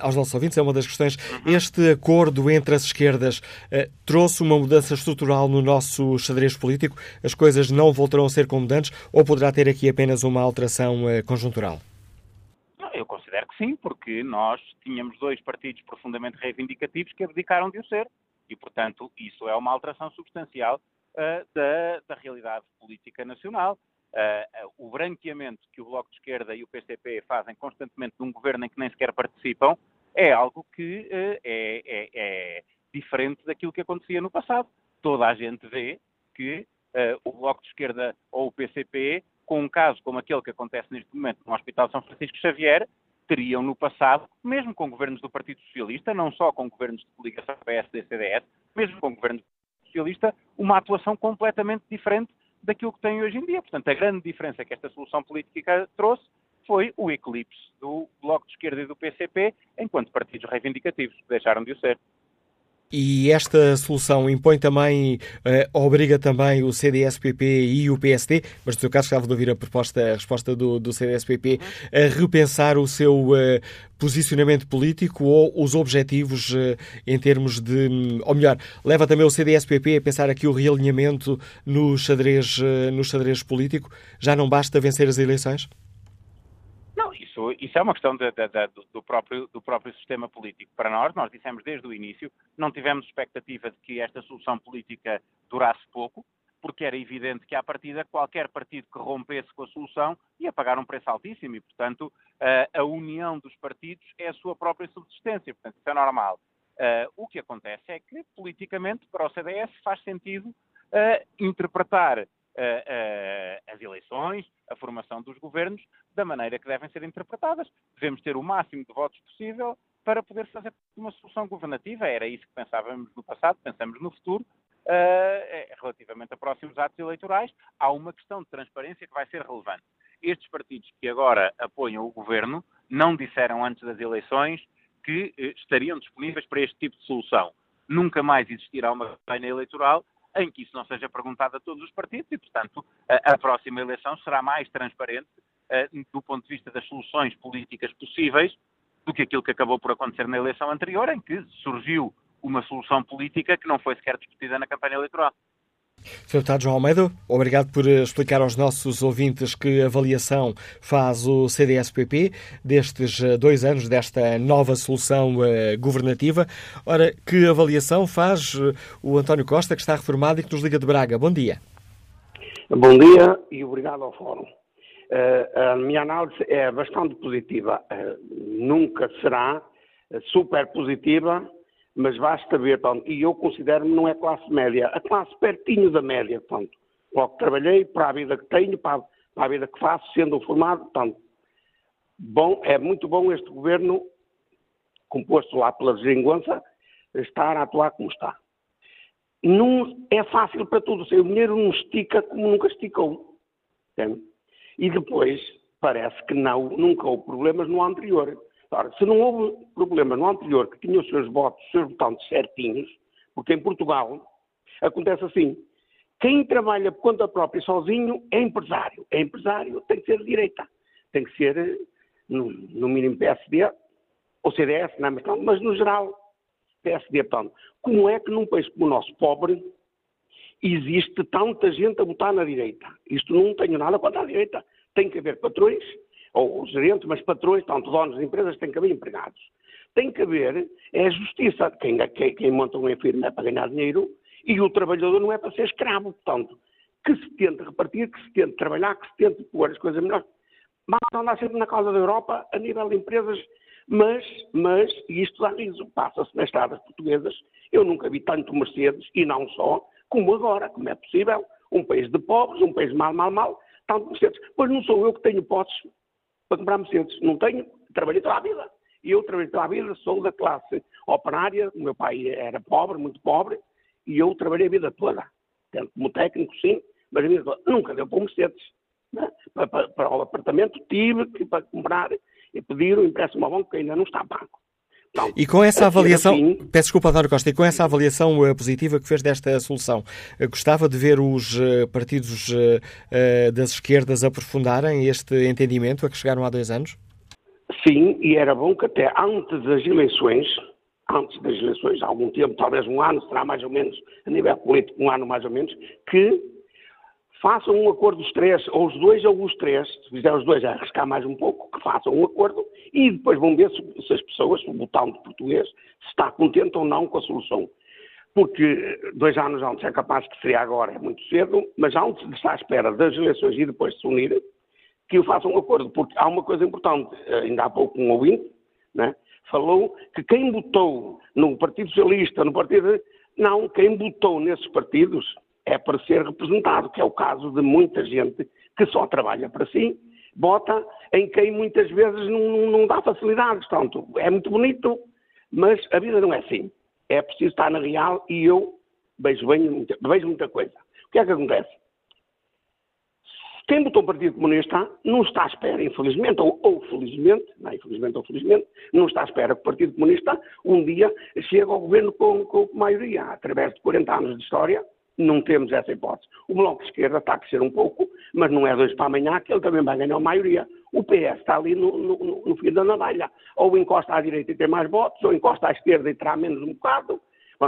aos nossos ouvintes, é uma das questões. Uhum. Este acordo entre as esquerdas uh, trouxe uma mudança estrutural no nosso xadrez político? As coisas não voltarão a ser como antes ou poderá ter aqui apenas uma alteração uh, conjuntural? Eu considero que sim, porque nós tínhamos dois partidos profundamente reivindicativos que abdicaram de o ser. E, portanto, isso é uma alteração substancial da, da realidade política nacional. Uh, o branqueamento que o Bloco de Esquerda e o PCP fazem constantemente de um governo em que nem sequer participam é algo que uh, é, é, é, diferente daquilo que acontecia no passado. Toda a gente vê que uh, o Bloco de Esquerda ou o PCP, com um caso como aquele que acontece neste momento no Hospital São Francisco Xavier, teriam no passado, mesmo com governos do Partido Socialista, não só com governos de coligação PSD-CDS, mesmo com governos do Partido Socialista, uma atuação completamente diferente daquilo que tem hoje em dia. Portanto, a grande diferença que esta solução política trouxe foi o eclipse do Bloco de Esquerda e do PCP enquanto partidos reivindicativos, deixaram de o ser. E esta solução impõe também, uh, obriga também o CDS-PP e o PSD, mas no seu caso estava de ouvir a, proposta, a resposta do, do CDS-PP, a repensar o seu uh, posicionamento político ou os objetivos uh, em termos de. Ou melhor, leva também o CDS-PP a pensar aqui o realinhamento no xadrez, no xadrez político? Já não basta vencer as eleições? Isso, isso é uma questão de, de, de, do, próprio, do próprio sistema político. Para nós, nós dissemos desde o início, não tivemos expectativa de que esta solução política durasse pouco, porque era evidente que, à partida, qualquer partido que rompesse com a solução ia pagar um preço altíssimo e, portanto, a, união dos partidos é a sua própria subsistência. Portanto, isso é normal. O que acontece é que, politicamente, para o CDS faz sentido interpretar as eleições, a formação dos governos, da maneira que devem ser interpretadas. Devemos ter o máximo de votos possível para poder fazer uma solução governativa. Era isso que pensávamos no passado, pensamos no futuro. Uh, relativamente a próximos atos eleitorais, há uma questão de transparência que vai ser relevante. Estes partidos que agora apoiam o governo não disseram antes das eleições que uh, estariam disponíveis para este tipo de solução. Nunca mais existirá uma campanha eleitoral em que isso não seja perguntado a todos os partidos e, portanto, a, a próxima eleição será mais transparente uh, do ponto de vista das soluções políticas possíveis do que aquilo que acabou por acontecer na eleição anterior, em que surgiu uma solução política que não foi sequer discutida na campanha eleitoral. Sr. Deputado João Almeida, obrigado por eh, explicar aos nossos ouvintes que avaliação faz o CDS-PP destes eh, dois anos desta nova solução uh, governativa. Ora, que avaliação faz o António Costa, que está reformado e que nos liga de Braga? Bom dia. Bom dia e obrigado ao Fórum. A minha análise é bastante positiva. Nunca será super positiva mas basta ver, pronto, e eu considero-me não é classe média, a classe pertinho da média, pronto. Logo trabalhei para a vida que tenho, para, para a vida que faço, sendo formado, portanto, bom, é muito bom este governo, composto lá pela desenguança, estar a atuar como está. Não é fácil para tudo, o dinheiro não estica como nunca esticou. Entende? E depois, parece que não, nunca houve problemas no anterior. Ora, se não houve problema no anterior que tinha os seus votos, os seus votantes certinhos, porque em Portugal acontece assim, quem trabalha por conta própria sozinho é empresário. É empresário, tem que ser de direita. Tem que ser, no, no mínimo, PSD ou CDS, não é? mas, mas no geral, PSD. Portanto, como é que num país como o nosso, pobre, existe tanta gente a votar na direita? Isto não tenho nada contra a direita. Tem que haver patrões ou gerentes, mas patrões, tanto donos de empresas, têm que haver empregados. Tem que haver é a justiça. Quem, quem, quem monta uma firma é para ganhar dinheiro e o trabalhador não é para ser escravo. Portanto, que se tente repartir, que se tente trabalhar, que se tente pôr as coisas melhores. Mas andar sempre na causa da Europa, a nível de empresas, mas, mas, e isto dá riso, passa-se nas estradas portuguesas, eu nunca vi tanto Mercedes, e não só, como agora, como é possível, um país de pobres, um país mal, mal, mal, tanto Mercedes. Pois não sou eu que tenho posses para comprar Mercedes. Não tenho, trabalhei toda a vida. E eu trabalhei toda a vida, sou da classe operária, o meu pai era pobre, muito pobre, e eu trabalhei a vida toda. Tanto como técnico, sim, mas a vida toda. Nunca deu para um Mercedes. Né? Para, para, para, o apartamento tive que para comprar e pedir o empréstimo ao banco que ainda não está pago. Não. E com essa avaliação, assim, peço desculpa, António Costa, e com essa avaliação uh, positiva que fez desta solução, uh, gostava de ver os uh, partidos das esquerdas aprofundarem este entendimento a que chegaram há dois anos? Sim, e era bom que até antes das eleições, antes das eleições, há algum tempo, talvez um ano, será mais ou menos, a nível político, um ano mais ou menos, que façam um acordo os três, ou os dois ou os três, se fizer os dois a arriscar mais um pouco, que façam um acordo e depois vão ver se, se as pessoas, se o botão de português, se está contente ou não com a solução. Porque dois anos antes é capaz que seria agora, é muito cedo, mas antes de estar à espera das eleições e depois de se unirem, que façam um acordo, porque há uma coisa importante, ainda há pouco um ouvinte, né, falou que quem votou no Partido Socialista, no Partido... Não, quem votou nesses partidos é para ser representado, que é o caso de muita gente que só trabalha para si, bota em quem muitas vezes não, não dá facilidades. Portanto, é muito bonito, mas a vida não é assim. É preciso estar na real e eu vejo, bem, muita, vejo muita coisa. O que é que acontece? Quem votou o Partido Comunista não está à espera, infelizmente, ou, ou felizmente, não, é? infelizmente ou felizmente, não está à espera que o Partido Comunista um dia chegue ao governo com, com maioria, através de 40 anos de história, não temos essa hipótese. O Bloco de Esquerda está a crescer um pouco, mas não é dois para amanhã que ele também vai ganhar a maioria. O PS está ali no, no, no fio da navalha. Ou encosta à direita e tem mais votos, ou encosta à esquerda e terá menos um bocado.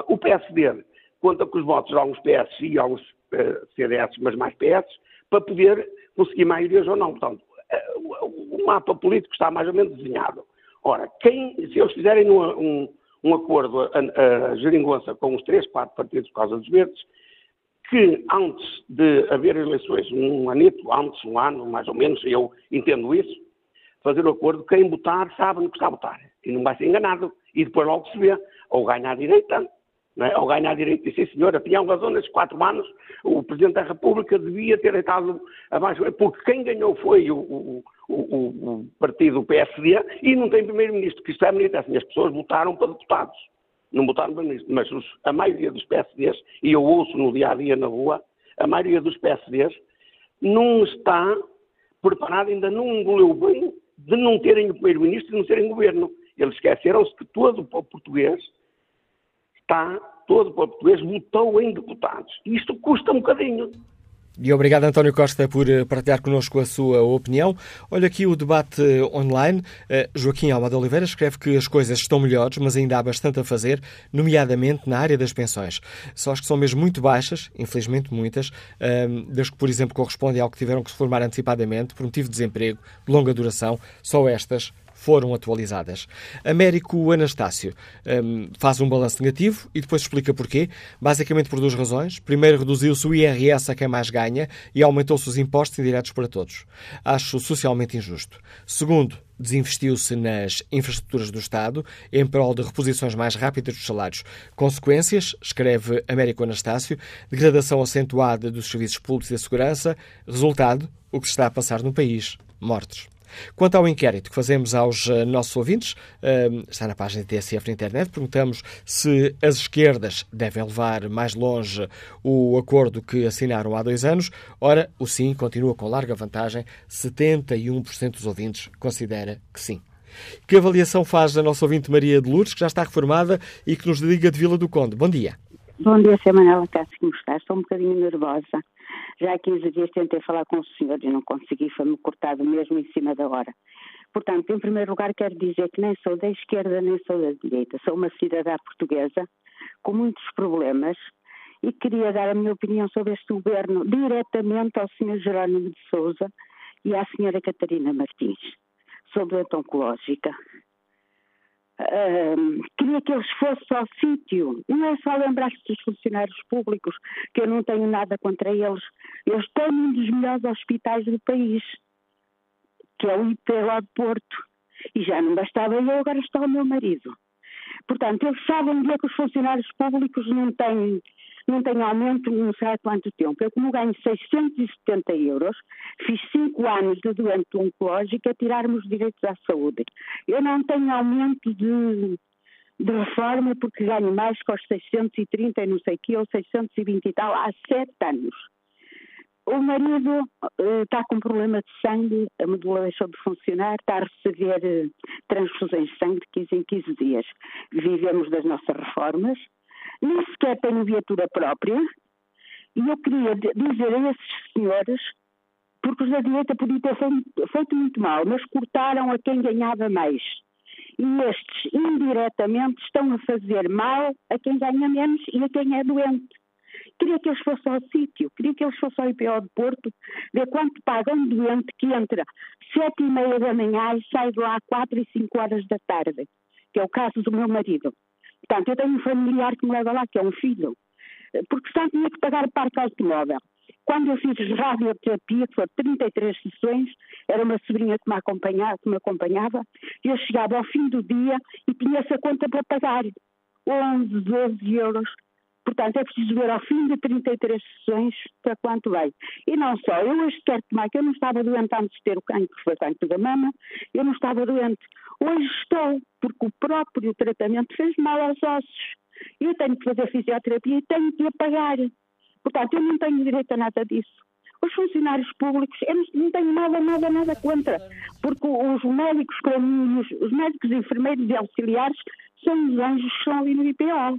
O PSD conta com os votos de alguns PS e alguns uh, eh, CDS, mas mais PS, para poder conseguir maiorias ou não. Portanto, uh, o mapa político está mais ou menos desenhado. Ora, quem, se eles fizerem um, um, um acordo a, a, a geringonça com os três, quatro partidos por causa dos verdes, que antes de haver eleições, um anito, antes, um ano, mais ou menos, eu entendo isso, fazer o acordo, quem votar sabe no que está a votar e não vai ser enganado. E depois logo se vê, ou ganha a direita, é? ou ganha a direita e sim senhora, tinha razão nesses quatro anos, o Presidente da República devia ter deitado abaixo, porque quem ganhou foi o, o, o, o partido PSD e não tem Primeiro-Ministro, que isto é bonito, assim, as pessoas votaram para deputados não votaram para ministro, mas os, a maioria dos PSDs, e eu ouço no dia a dia na rua, a maioria dos PSDs não está preparada, ainda não engoliu bem de não terem o primeiro-ministro e não serem governo. Eles esqueceram-se que todo o povo português está, todo o povo português votou em deputados. Isto custa um bocadinho. E obrigado, António Costa, por eh, partilhar connosco a sua opinião. Olha aqui o debate eh, online. Eh, Joaquim Almada Oliveira escreve que as coisas estão melhores, mas ainda há bastante a fazer, nomeadamente na área das pensões. Só as que são mesmo muito baixas, infelizmente muitas, das que, por exemplo, correspondem ao que tiveram que se formar antecipadamente por motivo de desemprego de longa duração, só estas foram atualizadas. Américo Anastácio um, faz um balanço negativo e depois explica porquê. Basicamente por duas razões. Primeiro, reduziu-se o IRS a quem mais ganha e aumentou-se os impostos indiretos para todos. Acho socialmente injusto. Segundo, desinvestiu-se nas infraestruturas do Estado em prol de reposições mais rápidas dos salários. Consequências, escreve Américo Anastácio, degradação acentuada dos serviços públicos e da segurança. Resultado, o que se está a passar no país: mortes. Quanto ao inquérito que fazemos aos uh, nossos ouvintes, uh, está na página da TSF na internet, perguntamos se as esquerdas devem levar mais longe o acordo que assinaram há dois anos. Ora, o sim continua com larga vantagem, 71% dos ouvintes considera que sim. Que avaliação faz a nossa ouvinte Maria de Lourdes, que já está reformada e que nos liga de Vila do Conde? Bom dia. Bom dia, Sra. Manela Cássio, como está? Estou um bocadinho nervosa. Já há 15 dias tentei falar com o senhor e não consegui, foi-me cortado mesmo em cima da hora. Portanto, em primeiro lugar, quero dizer que nem sou da esquerda nem sou da direita. Sou uma cidadã portuguesa com muitos problemas e queria dar a minha opinião sobre este governo diretamente ao Sr. Jerónimo de Souza e à Sra. Catarina Martins, sobre a oncológica queria que eles fossem ao sítio. Não é só lembrar-se dos funcionários públicos, que eu não tenho nada contra eles. Eles têm um dos melhores hospitais do país, que é o IP lá de Porto. E já não bastava eu, agora está o meu marido. Portanto, eles sabem dia que os funcionários públicos não têm não tem aumento não sei há quanto tempo. Eu, como ganho 670 euros, fiz 5 anos de doente oncológico a tirar-me os direitos à saúde. Eu não tenho aumento de, de reforma porque ganho mais que os 630 e não sei que, ou 620 e tal, há 7 anos. O marido uh, está com problema de sangue, a medula deixou de funcionar, está a receber uh, transfusões de sangue de 15 em 15 dias. Vivemos das nossas reformas, nem sequer tenho viatura própria, e eu queria dizer a esses senhores, porque os da direita podiam ter feito muito mal, mas cortaram a quem ganhava mais. E estes, indiretamente, estão a fazer mal a quem ganha menos e a quem é doente. Queria que eles fossem ao sítio, queria que eles fossem ao IPO de Porto, ver quanto paga um doente que entra sete e meia da manhã e sai de lá quatro e cinco horas da tarde, que é o caso do meu marido. Portanto, eu tenho um familiar que me leva lá, que é um filho, porque senão tinha que pagar parque automóvel. Quando eu fiz radioterapia, que foi 33 sessões, era uma sobrinha que me acompanhava, que me acompanhava eu chegava ao fim do dia e tinha essa conta para pagar. 11, 12 euros. Portanto, é preciso ver ao fim de 33 sessões para quanto vai. E não só, eu hoje quero tomar, que eu não estava doente antes de ter o cancro, foi cancro da mama, eu não estava doente. Hoje estou, porque o próprio tratamento fez mal aos ossos. Eu tenho que fazer fisioterapia e tenho que a pagar. Portanto, eu não tenho direito a nada disso. Os funcionários públicos, eu não tenho nada, nada, nada contra, porque os médicos, os, os médicos, enfermeiros e auxiliares são os anjos que estão ali no IPO.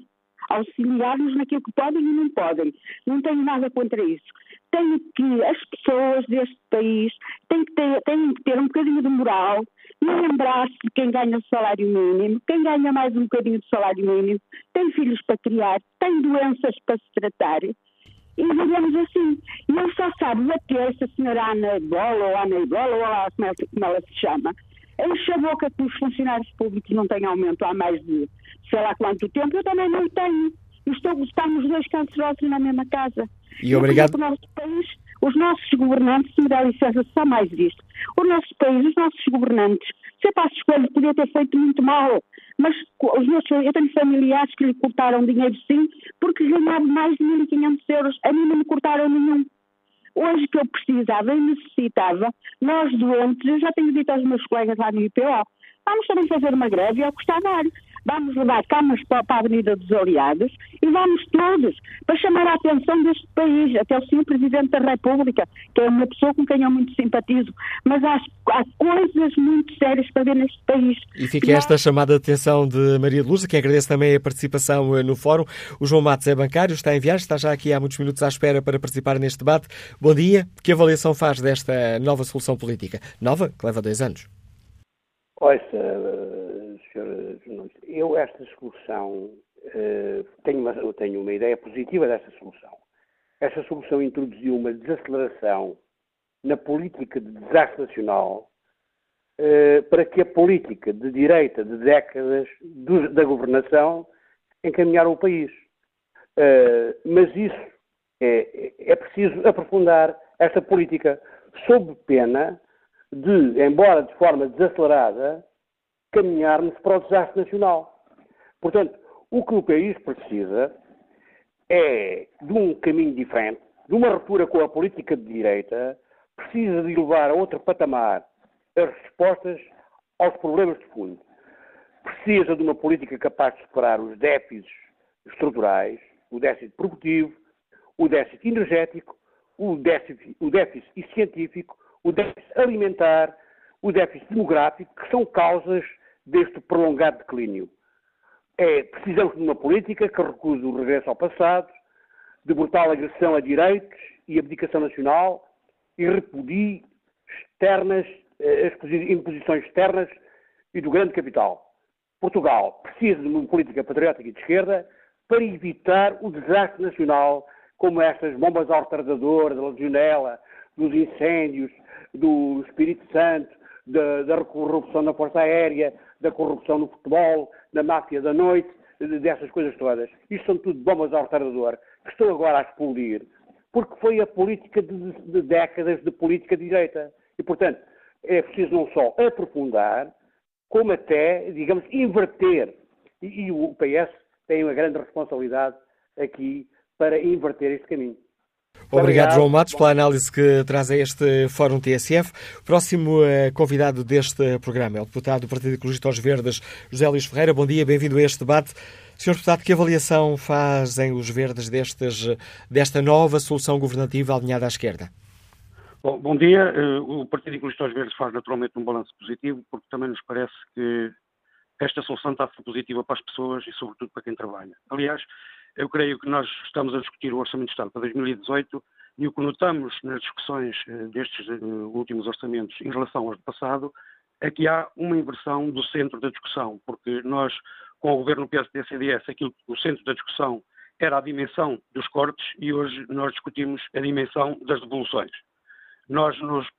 Auxiliar-nos naquilo que podem e não podem. Não tenho nada contra isso. Tenho que, as pessoas deste país têm que ter, têm que ter um bocadinho de moral e lembrar-se de quem ganha o salário mínimo, quem ganha mais um bocadinho de salário mínimo, tem filhos para criar, tem doenças para se tratar e vivemos assim. E ele só sabe bater essa senhora Ana Bola ou Ana Bola, ou lá como, como ela se chama, enche a boca que os funcionários públicos não têm aumento há mais de sei lá quanto tempo, eu também não tenho. Estou, estamos dois cancerosos na mesma casa. E obrigado. O nosso país, os nossos governantes, se me dá licença só mais disto, o nosso país, os nossos governantes, se para escolha, podia ter feito muito mal, mas os meus, eu tenho familiares que lhe cortaram dinheiro sim, porque ganhava mais de 1.500 euros. A mim não me cortaram nenhum. Hoje que eu precisava e necessitava, nós doentes, eu já tenho dito aos meus colegas lá no IPO, vamos também fazer uma greve ao a dar vamos levar camas para a Avenida dos Aliados e vamos todos para chamar a atenção deste país, até o Sr. Presidente da República, que é uma pessoa com quem eu muito simpatizo, mas há, há coisas muito sérias para ver neste país. E fica esta há... chamada de atenção de Maria de Luz, que agradece também a participação eh, no fórum. O João Matos é bancário, está em viagem, está já aqui há muitos minutos à espera para participar neste debate. Bom dia. Que avaliação faz desta nova solução política? Nova, que leva dois anos. Jornalista, eu esta solução, uh, tenho, uma, eu tenho uma ideia positiva desta solução. Esta solução introduziu uma desaceleração na política de desastre nacional uh, para que a política de direita de décadas do, da governação encaminhar o país. Uh, mas isso é, é preciso aprofundar esta política sob pena de, embora de forma desacelerada, caminharmos para o desastre nacional. Portanto, o que o país precisa é de um caminho diferente, de uma ruptura com a política de direita, precisa de levar a outro patamar as respostas aos problemas de fundo. Precisa de uma política capaz de superar os déficits estruturais, o déficit produtivo, o déficit energético, o déficit, o déficit científico, o déficit alimentar, o déficit demográfico, que são causas deste prolongado declínio. É, precisamos de uma política que recuse o regresso ao passado, de brutal agressão a direitos e abdicação nacional e repudie externas, eh, as imposições externas e do grande capital. Portugal precisa de uma política patriótica e de esquerda para evitar o desastre nacional, como estas bombas ao retardador, da legionela, dos incêndios, do Espírito Santo, da, da corrupção na Força Aérea, da corrupção no futebol, da máfia da noite, dessas coisas todas. Isto são tudo bombas ao retardador que estão agora a explodir, porque foi a política de, de décadas de política de direita. E, portanto, é preciso não só aprofundar, como até, digamos, inverter. E, e o PS tem uma grande responsabilidade aqui para inverter este caminho. Obrigado, Obrigado, João Matos, pela análise que traz a este Fórum TSF. Próximo uh, convidado deste programa é o deputado do Partido Ecologista aos Verdes, José Luís Ferreira. Bom dia, bem-vindo a este debate. Sr. Deputado, que avaliação fazem os verdes destes, desta nova solução governativa alinhada à esquerda? Bom, bom dia. Eh, o Partido Ecologista aos Verdes faz naturalmente um balanço positivo, porque também nos parece que esta solução está a ser positiva para as pessoas e, sobretudo, para quem trabalha. Aliás, eu creio que nós estamos a discutir o Orçamento de Estado para 2018 e o que notamos nas discussões eh, destes eh, últimos orçamentos em relação aos do passado é que há uma inversão do centro da discussão, porque nós, com o governo PSD-CDS, aquilo, o centro da discussão era a dimensão dos cortes e hoje nós discutimos a dimensão das devoluções. Nós,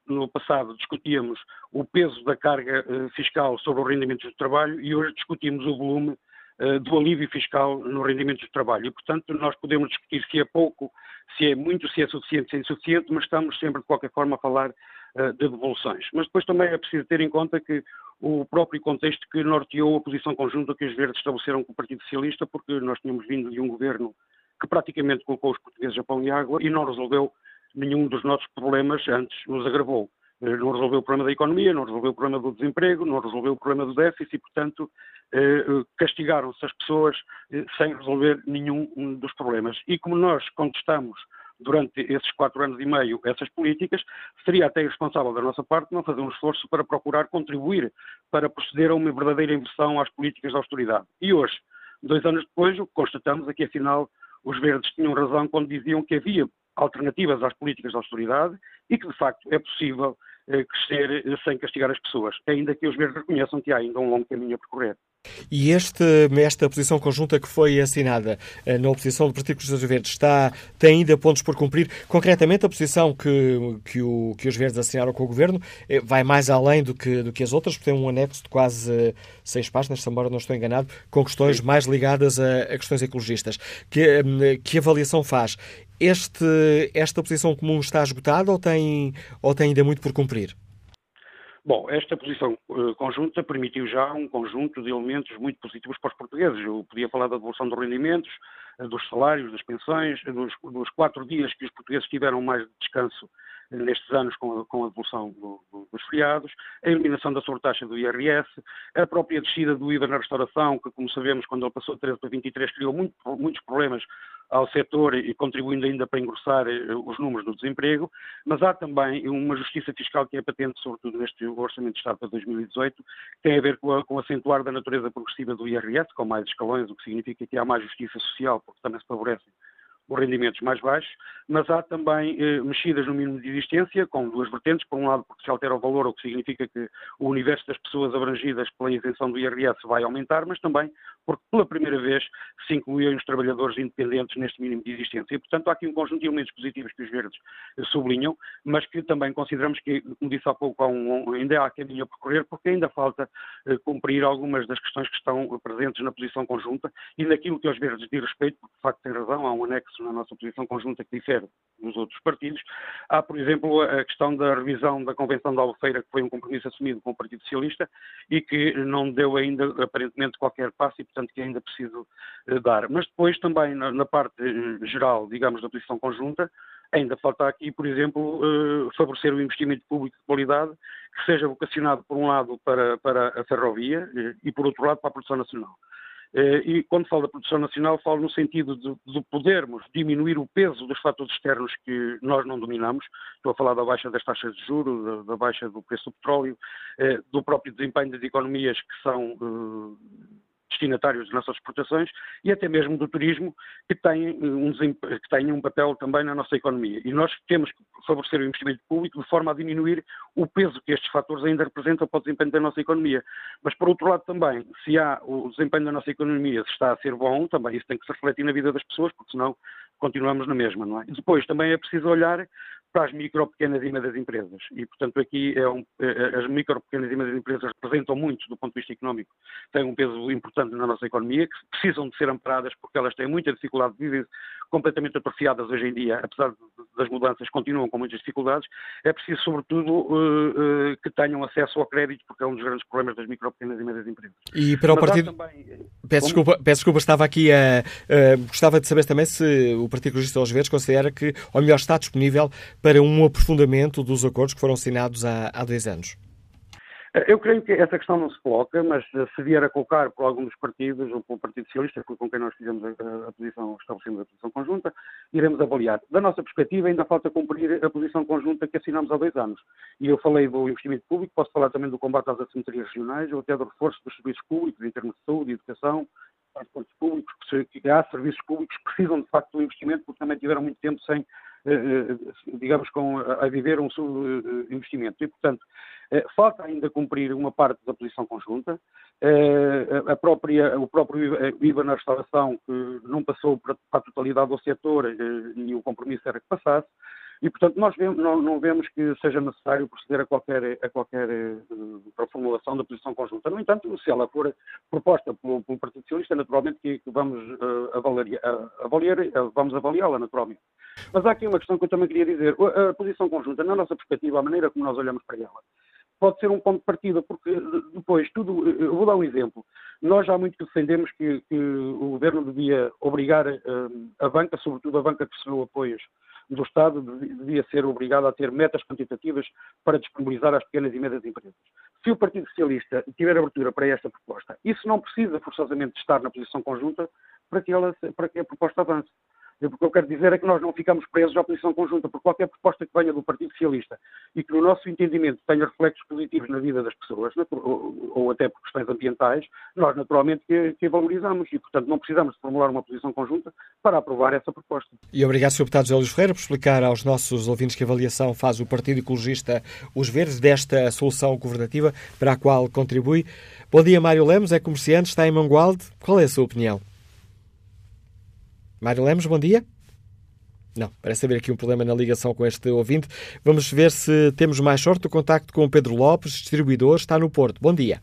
no passado, discutíamos o peso da carga uh, fiscal sobre os rendimentos do trabalho e hoje discutimos o volume do alívio fiscal no rendimento do trabalho. E, portanto, nós podemos discutir se é pouco, se é muito, se é suficiente, se é insuficiente, mas estamos sempre, de qualquer forma, a falar uh, de devoluções. Mas depois também é preciso ter em conta que o próprio contexto que norteou a posição conjunta que os verdes estabeleceram com o Partido Socialista, porque nós tínhamos vindo de um governo que praticamente colocou os portugueses a pão e água e não resolveu nenhum dos nossos problemas antes nos agravou. Eh, não resolveu o problema da economia, não resolveu o problema do desemprego, não resolveu o problema do déficit e, portanto, eh, eh, castigaram-se as pessoas sem resolver nenhum dos problemas. E como nós contestamos durante esses quatro anos e meio essas políticas, seria até irresponsável da nossa parte não fazer um esforço para procurar contribuir para proceder a uma verdadeira inversão às políticas de austeridade. E hoje, dois anos depois, o que constatamos é que, afinal, os verdes tinham razão quando diziam que havia alternativas às políticas de austeridade e que, de facto, é possível crescer eh, sem castigar as pessoas, ainda que os verdes reconheçam que há ainda um longo caminho a percorrer. E este, esta posição conjunta que foi assinada eh, na oposição do Partido dos Verdes está, tem ainda pontos por cumprir. Concretamente, a posição que, que, o, que os Verdes assinaram com o Governo vai mais além do que, do que as outras, porque tem um anexo de quase seis páginas, se embora não estou enganado, com questões mais ligadas a, a questões ecologistas. Que, que avaliação faz? Este, esta posição comum está esgotada ou tem, ou tem ainda muito por cumprir? Bom, esta posição uh, conjunta permitiu já um conjunto de elementos muito positivos para os portugueses. Eu podia falar da devolução dos rendimentos, uh, dos salários, das pensões, uh, dos, dos, quatro dias que os portugueses tiveram mais de descanso nestes anos com a, com a do, do, dos feriados, a eliminação da sobretaxa do IRS, a própria descida do IVA na restauração, que, como sabemos, quando ele passou de 13 para 23, criou muito, muitos problemas ao setor e contribuindo ainda para engrossar eh, os números do desemprego, mas há também uma justiça fiscal que é patente, sobretudo neste Orçamento de Estado para 2018, que tem a ver com, a, com o acentuar da natureza progressiva do IRS, com mais escalões, o que significa que há mais justiça social, porque também se favorecem os rendimentos mais baixos, mas há também eh, mexidas no mínimo de existência, com duas vertentes. Por um lado, porque se altera o valor, o que significa que o universo das pessoas abrangidas pela isenção do IRS vai aumentar, mas também porque pela primeira vez se incluíam os trabalhadores independentes neste mínimo de existência. E, portanto, há aqui um conjunto de elementos positivos que os verdes sublinham, mas que também consideramos que, como disse há pouco, há um, ainda há caminho a percorrer, porque ainda falta eh, cumprir algumas das questões que estão presentes na posição conjunta e naquilo que aos verdes diz respeito, porque de facto tem razão, há um anexo na nossa posição conjunta que difere dos outros partidos. Há, por exemplo, a questão da revisão da Convenção da Albufeira, que foi um compromisso assumido com o Partido Socialista e que não deu ainda, aparentemente, qualquer passo e, portanto, que ainda preciso eh, dar. Mas depois também, na, parte eh, geral, digamos, da posição conjunta, ainda falta aqui, por exemplo, eh, favorecer o investimento público de qualidade que seja vocacionado, por um lado, para, para a ferrovia e, por outro lado, para a produção nacional. E quando falo da produção nacional, falo no sentido de, de, podermos diminuir o peso dos fatores externos que nós não dominamos. Estou a falar da baixa das taxas de juros, da, da baixa do preço do petróleo, do próprio desempenho das economias que são destinatários das nossas exportações e até mesmo do turismo, que tem, um, que um papel também na nossa economia. E nós temos que favorecer o investimento público de forma a diminuir o peso que estes fatores ainda representam para o desempenho da nossa economia. Mas, por outro lado, também, se há o desempenho da nossa economia se está a ser bom, também isso tem que se refletir na vida das pessoas, porque senão continuamos na mesma, não é? Depois também é preciso olhar para as micro, pequenas e médias empresas. E, portanto, aqui é um, é, é, as micro, pequenas e médias empresas representam muito do ponto de vista económico, têm um peso importante na nossa economia, que precisam de ser amparadas porque elas têm muita dificuldade, vivem completamente atrofiadas hoje em dia, apesar das mudanças, continuam com muitas dificuldades. É preciso, sobretudo, uh, uh, que tenham acesso ao crédito, porque é um dos grandes problemas das micro, pequenas e médias empresas. E para o Mas partido. Também... Peço, desculpa, peço desculpa, estava aqui a. Uh, gostava de saber também se o Partido Ecologista aos Verdes considera que, ou melhor, está disponível para um aprofundamento dos acordos que foram assinados há, há dois anos. Eu creio que essa questão não se coloca, mas se vier a colocar por algum dos partidos, ou pelo Partido Socialista, com quem nós fizemos a, a posição, estabelecemos a posição conjunta, iremos avaliar. Da nossa perspectiva, ainda falta cumprir a posição conjunta que assinamos há dois anos. E eu falei do investimento público, posso falar também do combate às assimetrias regionais, ou até do reforço dos serviços públicos, em termos de saúde, educação, transportes públicos, que há serviços públicos que precisam de facto do investimento, porque também tiveram muito tempo sem digamos, com, a viver um subinvestimento. E, portanto, eh, falta ainda cumprir uma parte da posição conjunta. A própria, o próprio IVA na restauração, que não passou para a totalidade do setor e o compromisso era que passasse. E, portanto, nós vemos, não, não, vemos que seja necessário proceder a qualquer, a qualquer uh, formulação da posição conjunta. No entanto, se ela for proposta pelo, pelo Partido Socialista, naturalmente que, que vamos, uh, avaliar, uh, avaliar, vamos avaliá-la, naturalmente. Mas há aqui uma questão que eu também queria dizer. A, a posição conjunta, na nossa perspectiva, a maneira como nós olhamos para ela, pode ser um ponto de partida, porque depois tudo. Eu vou dar um exemplo. Nós já muito defendemos que, que o governo devia obrigar a banca, sobretudo a banca que recebeu apoios do Estado devia ser obrigado a ter metas quantitativas para disponibilizar às pequenas e médias empresas. Se o Partido Socialista tiver abertura para esta proposta, isso não precisa forçosamente estar na posição conjunta para que, ela, para que a proposta avance. O que eu quero dizer é que nós não ficamos presos à posição conjunta por qualquer proposta que venha do Partido Socialista e que, no nosso entendimento, tenha reflexos positivos na vida das pessoas, ou, até por questões ambientais, nós naturalmente que, que valorizamos e, portanto, não precisamos de formular uma posição conjunta para aprovar essa proposta. E obrigado, Sr. Deputado José Luís Ferreira, por explicar aos nossos ouvintes que avaliação faz o Partido Ecologista Os Verdes desta solução governativa para a qual contribui. Bom dia, Mário Lemos, é comerciante, está em Mangualde. Qual é a sua opinião? Mário Lemos, bom dia. Não, parece haver aqui um problema na ligação com este ouvinte. Vamos ver se temos mais sorte. O contacto com o Pedro Lopes, distribuidor, está no Porto. Bom dia.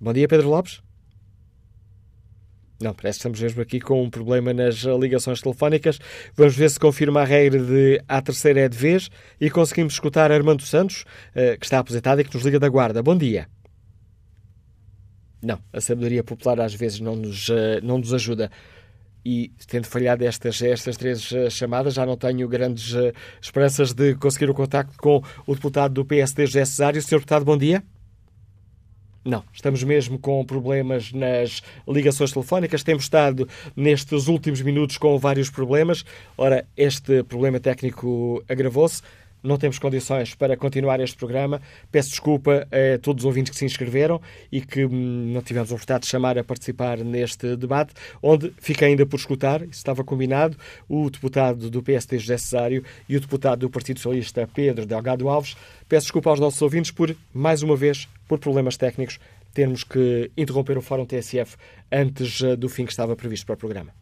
Bom dia, Pedro Lopes. Não, parece que estamos mesmo aqui com um problema nas ligações telefónicas. Vamos ver se confirma a regra de a terceira é de vez e conseguimos escutar Armando Santos, eh, que está aposentado e que nos liga da Guarda. Bom dia. Não, a sabedoria popular às vezes não nos, eh, não nos ajuda. E tendo falhado estas, estas três eh, chamadas, já não tenho grandes eh, esperanças de conseguir o contacto com o deputado do PSD, José Cesário. Sr. Deputado, bom dia. Não, estamos mesmo com problemas nas ligações telefónicas. Temos estado nestes últimos minutos com vários problemas. Ora, este problema técnico agravou-se não temos condições para continuar este programa. Peço desculpa a todos os ouvintes que se inscreveram e que hum, não tivemos a oportunidade de chamar a participar neste debate, onde fica ainda por escutar, isso estava combinado, o deputado do PSD José Cesário e o deputado do Partido Socialista Pedro Delgado Alves. Peço desculpa aos nossos ouvintes por, mais uma vez, por problemas técnicos, termos que interromper o Fórum TSF antes eh, do fim que estava previsto para o programa.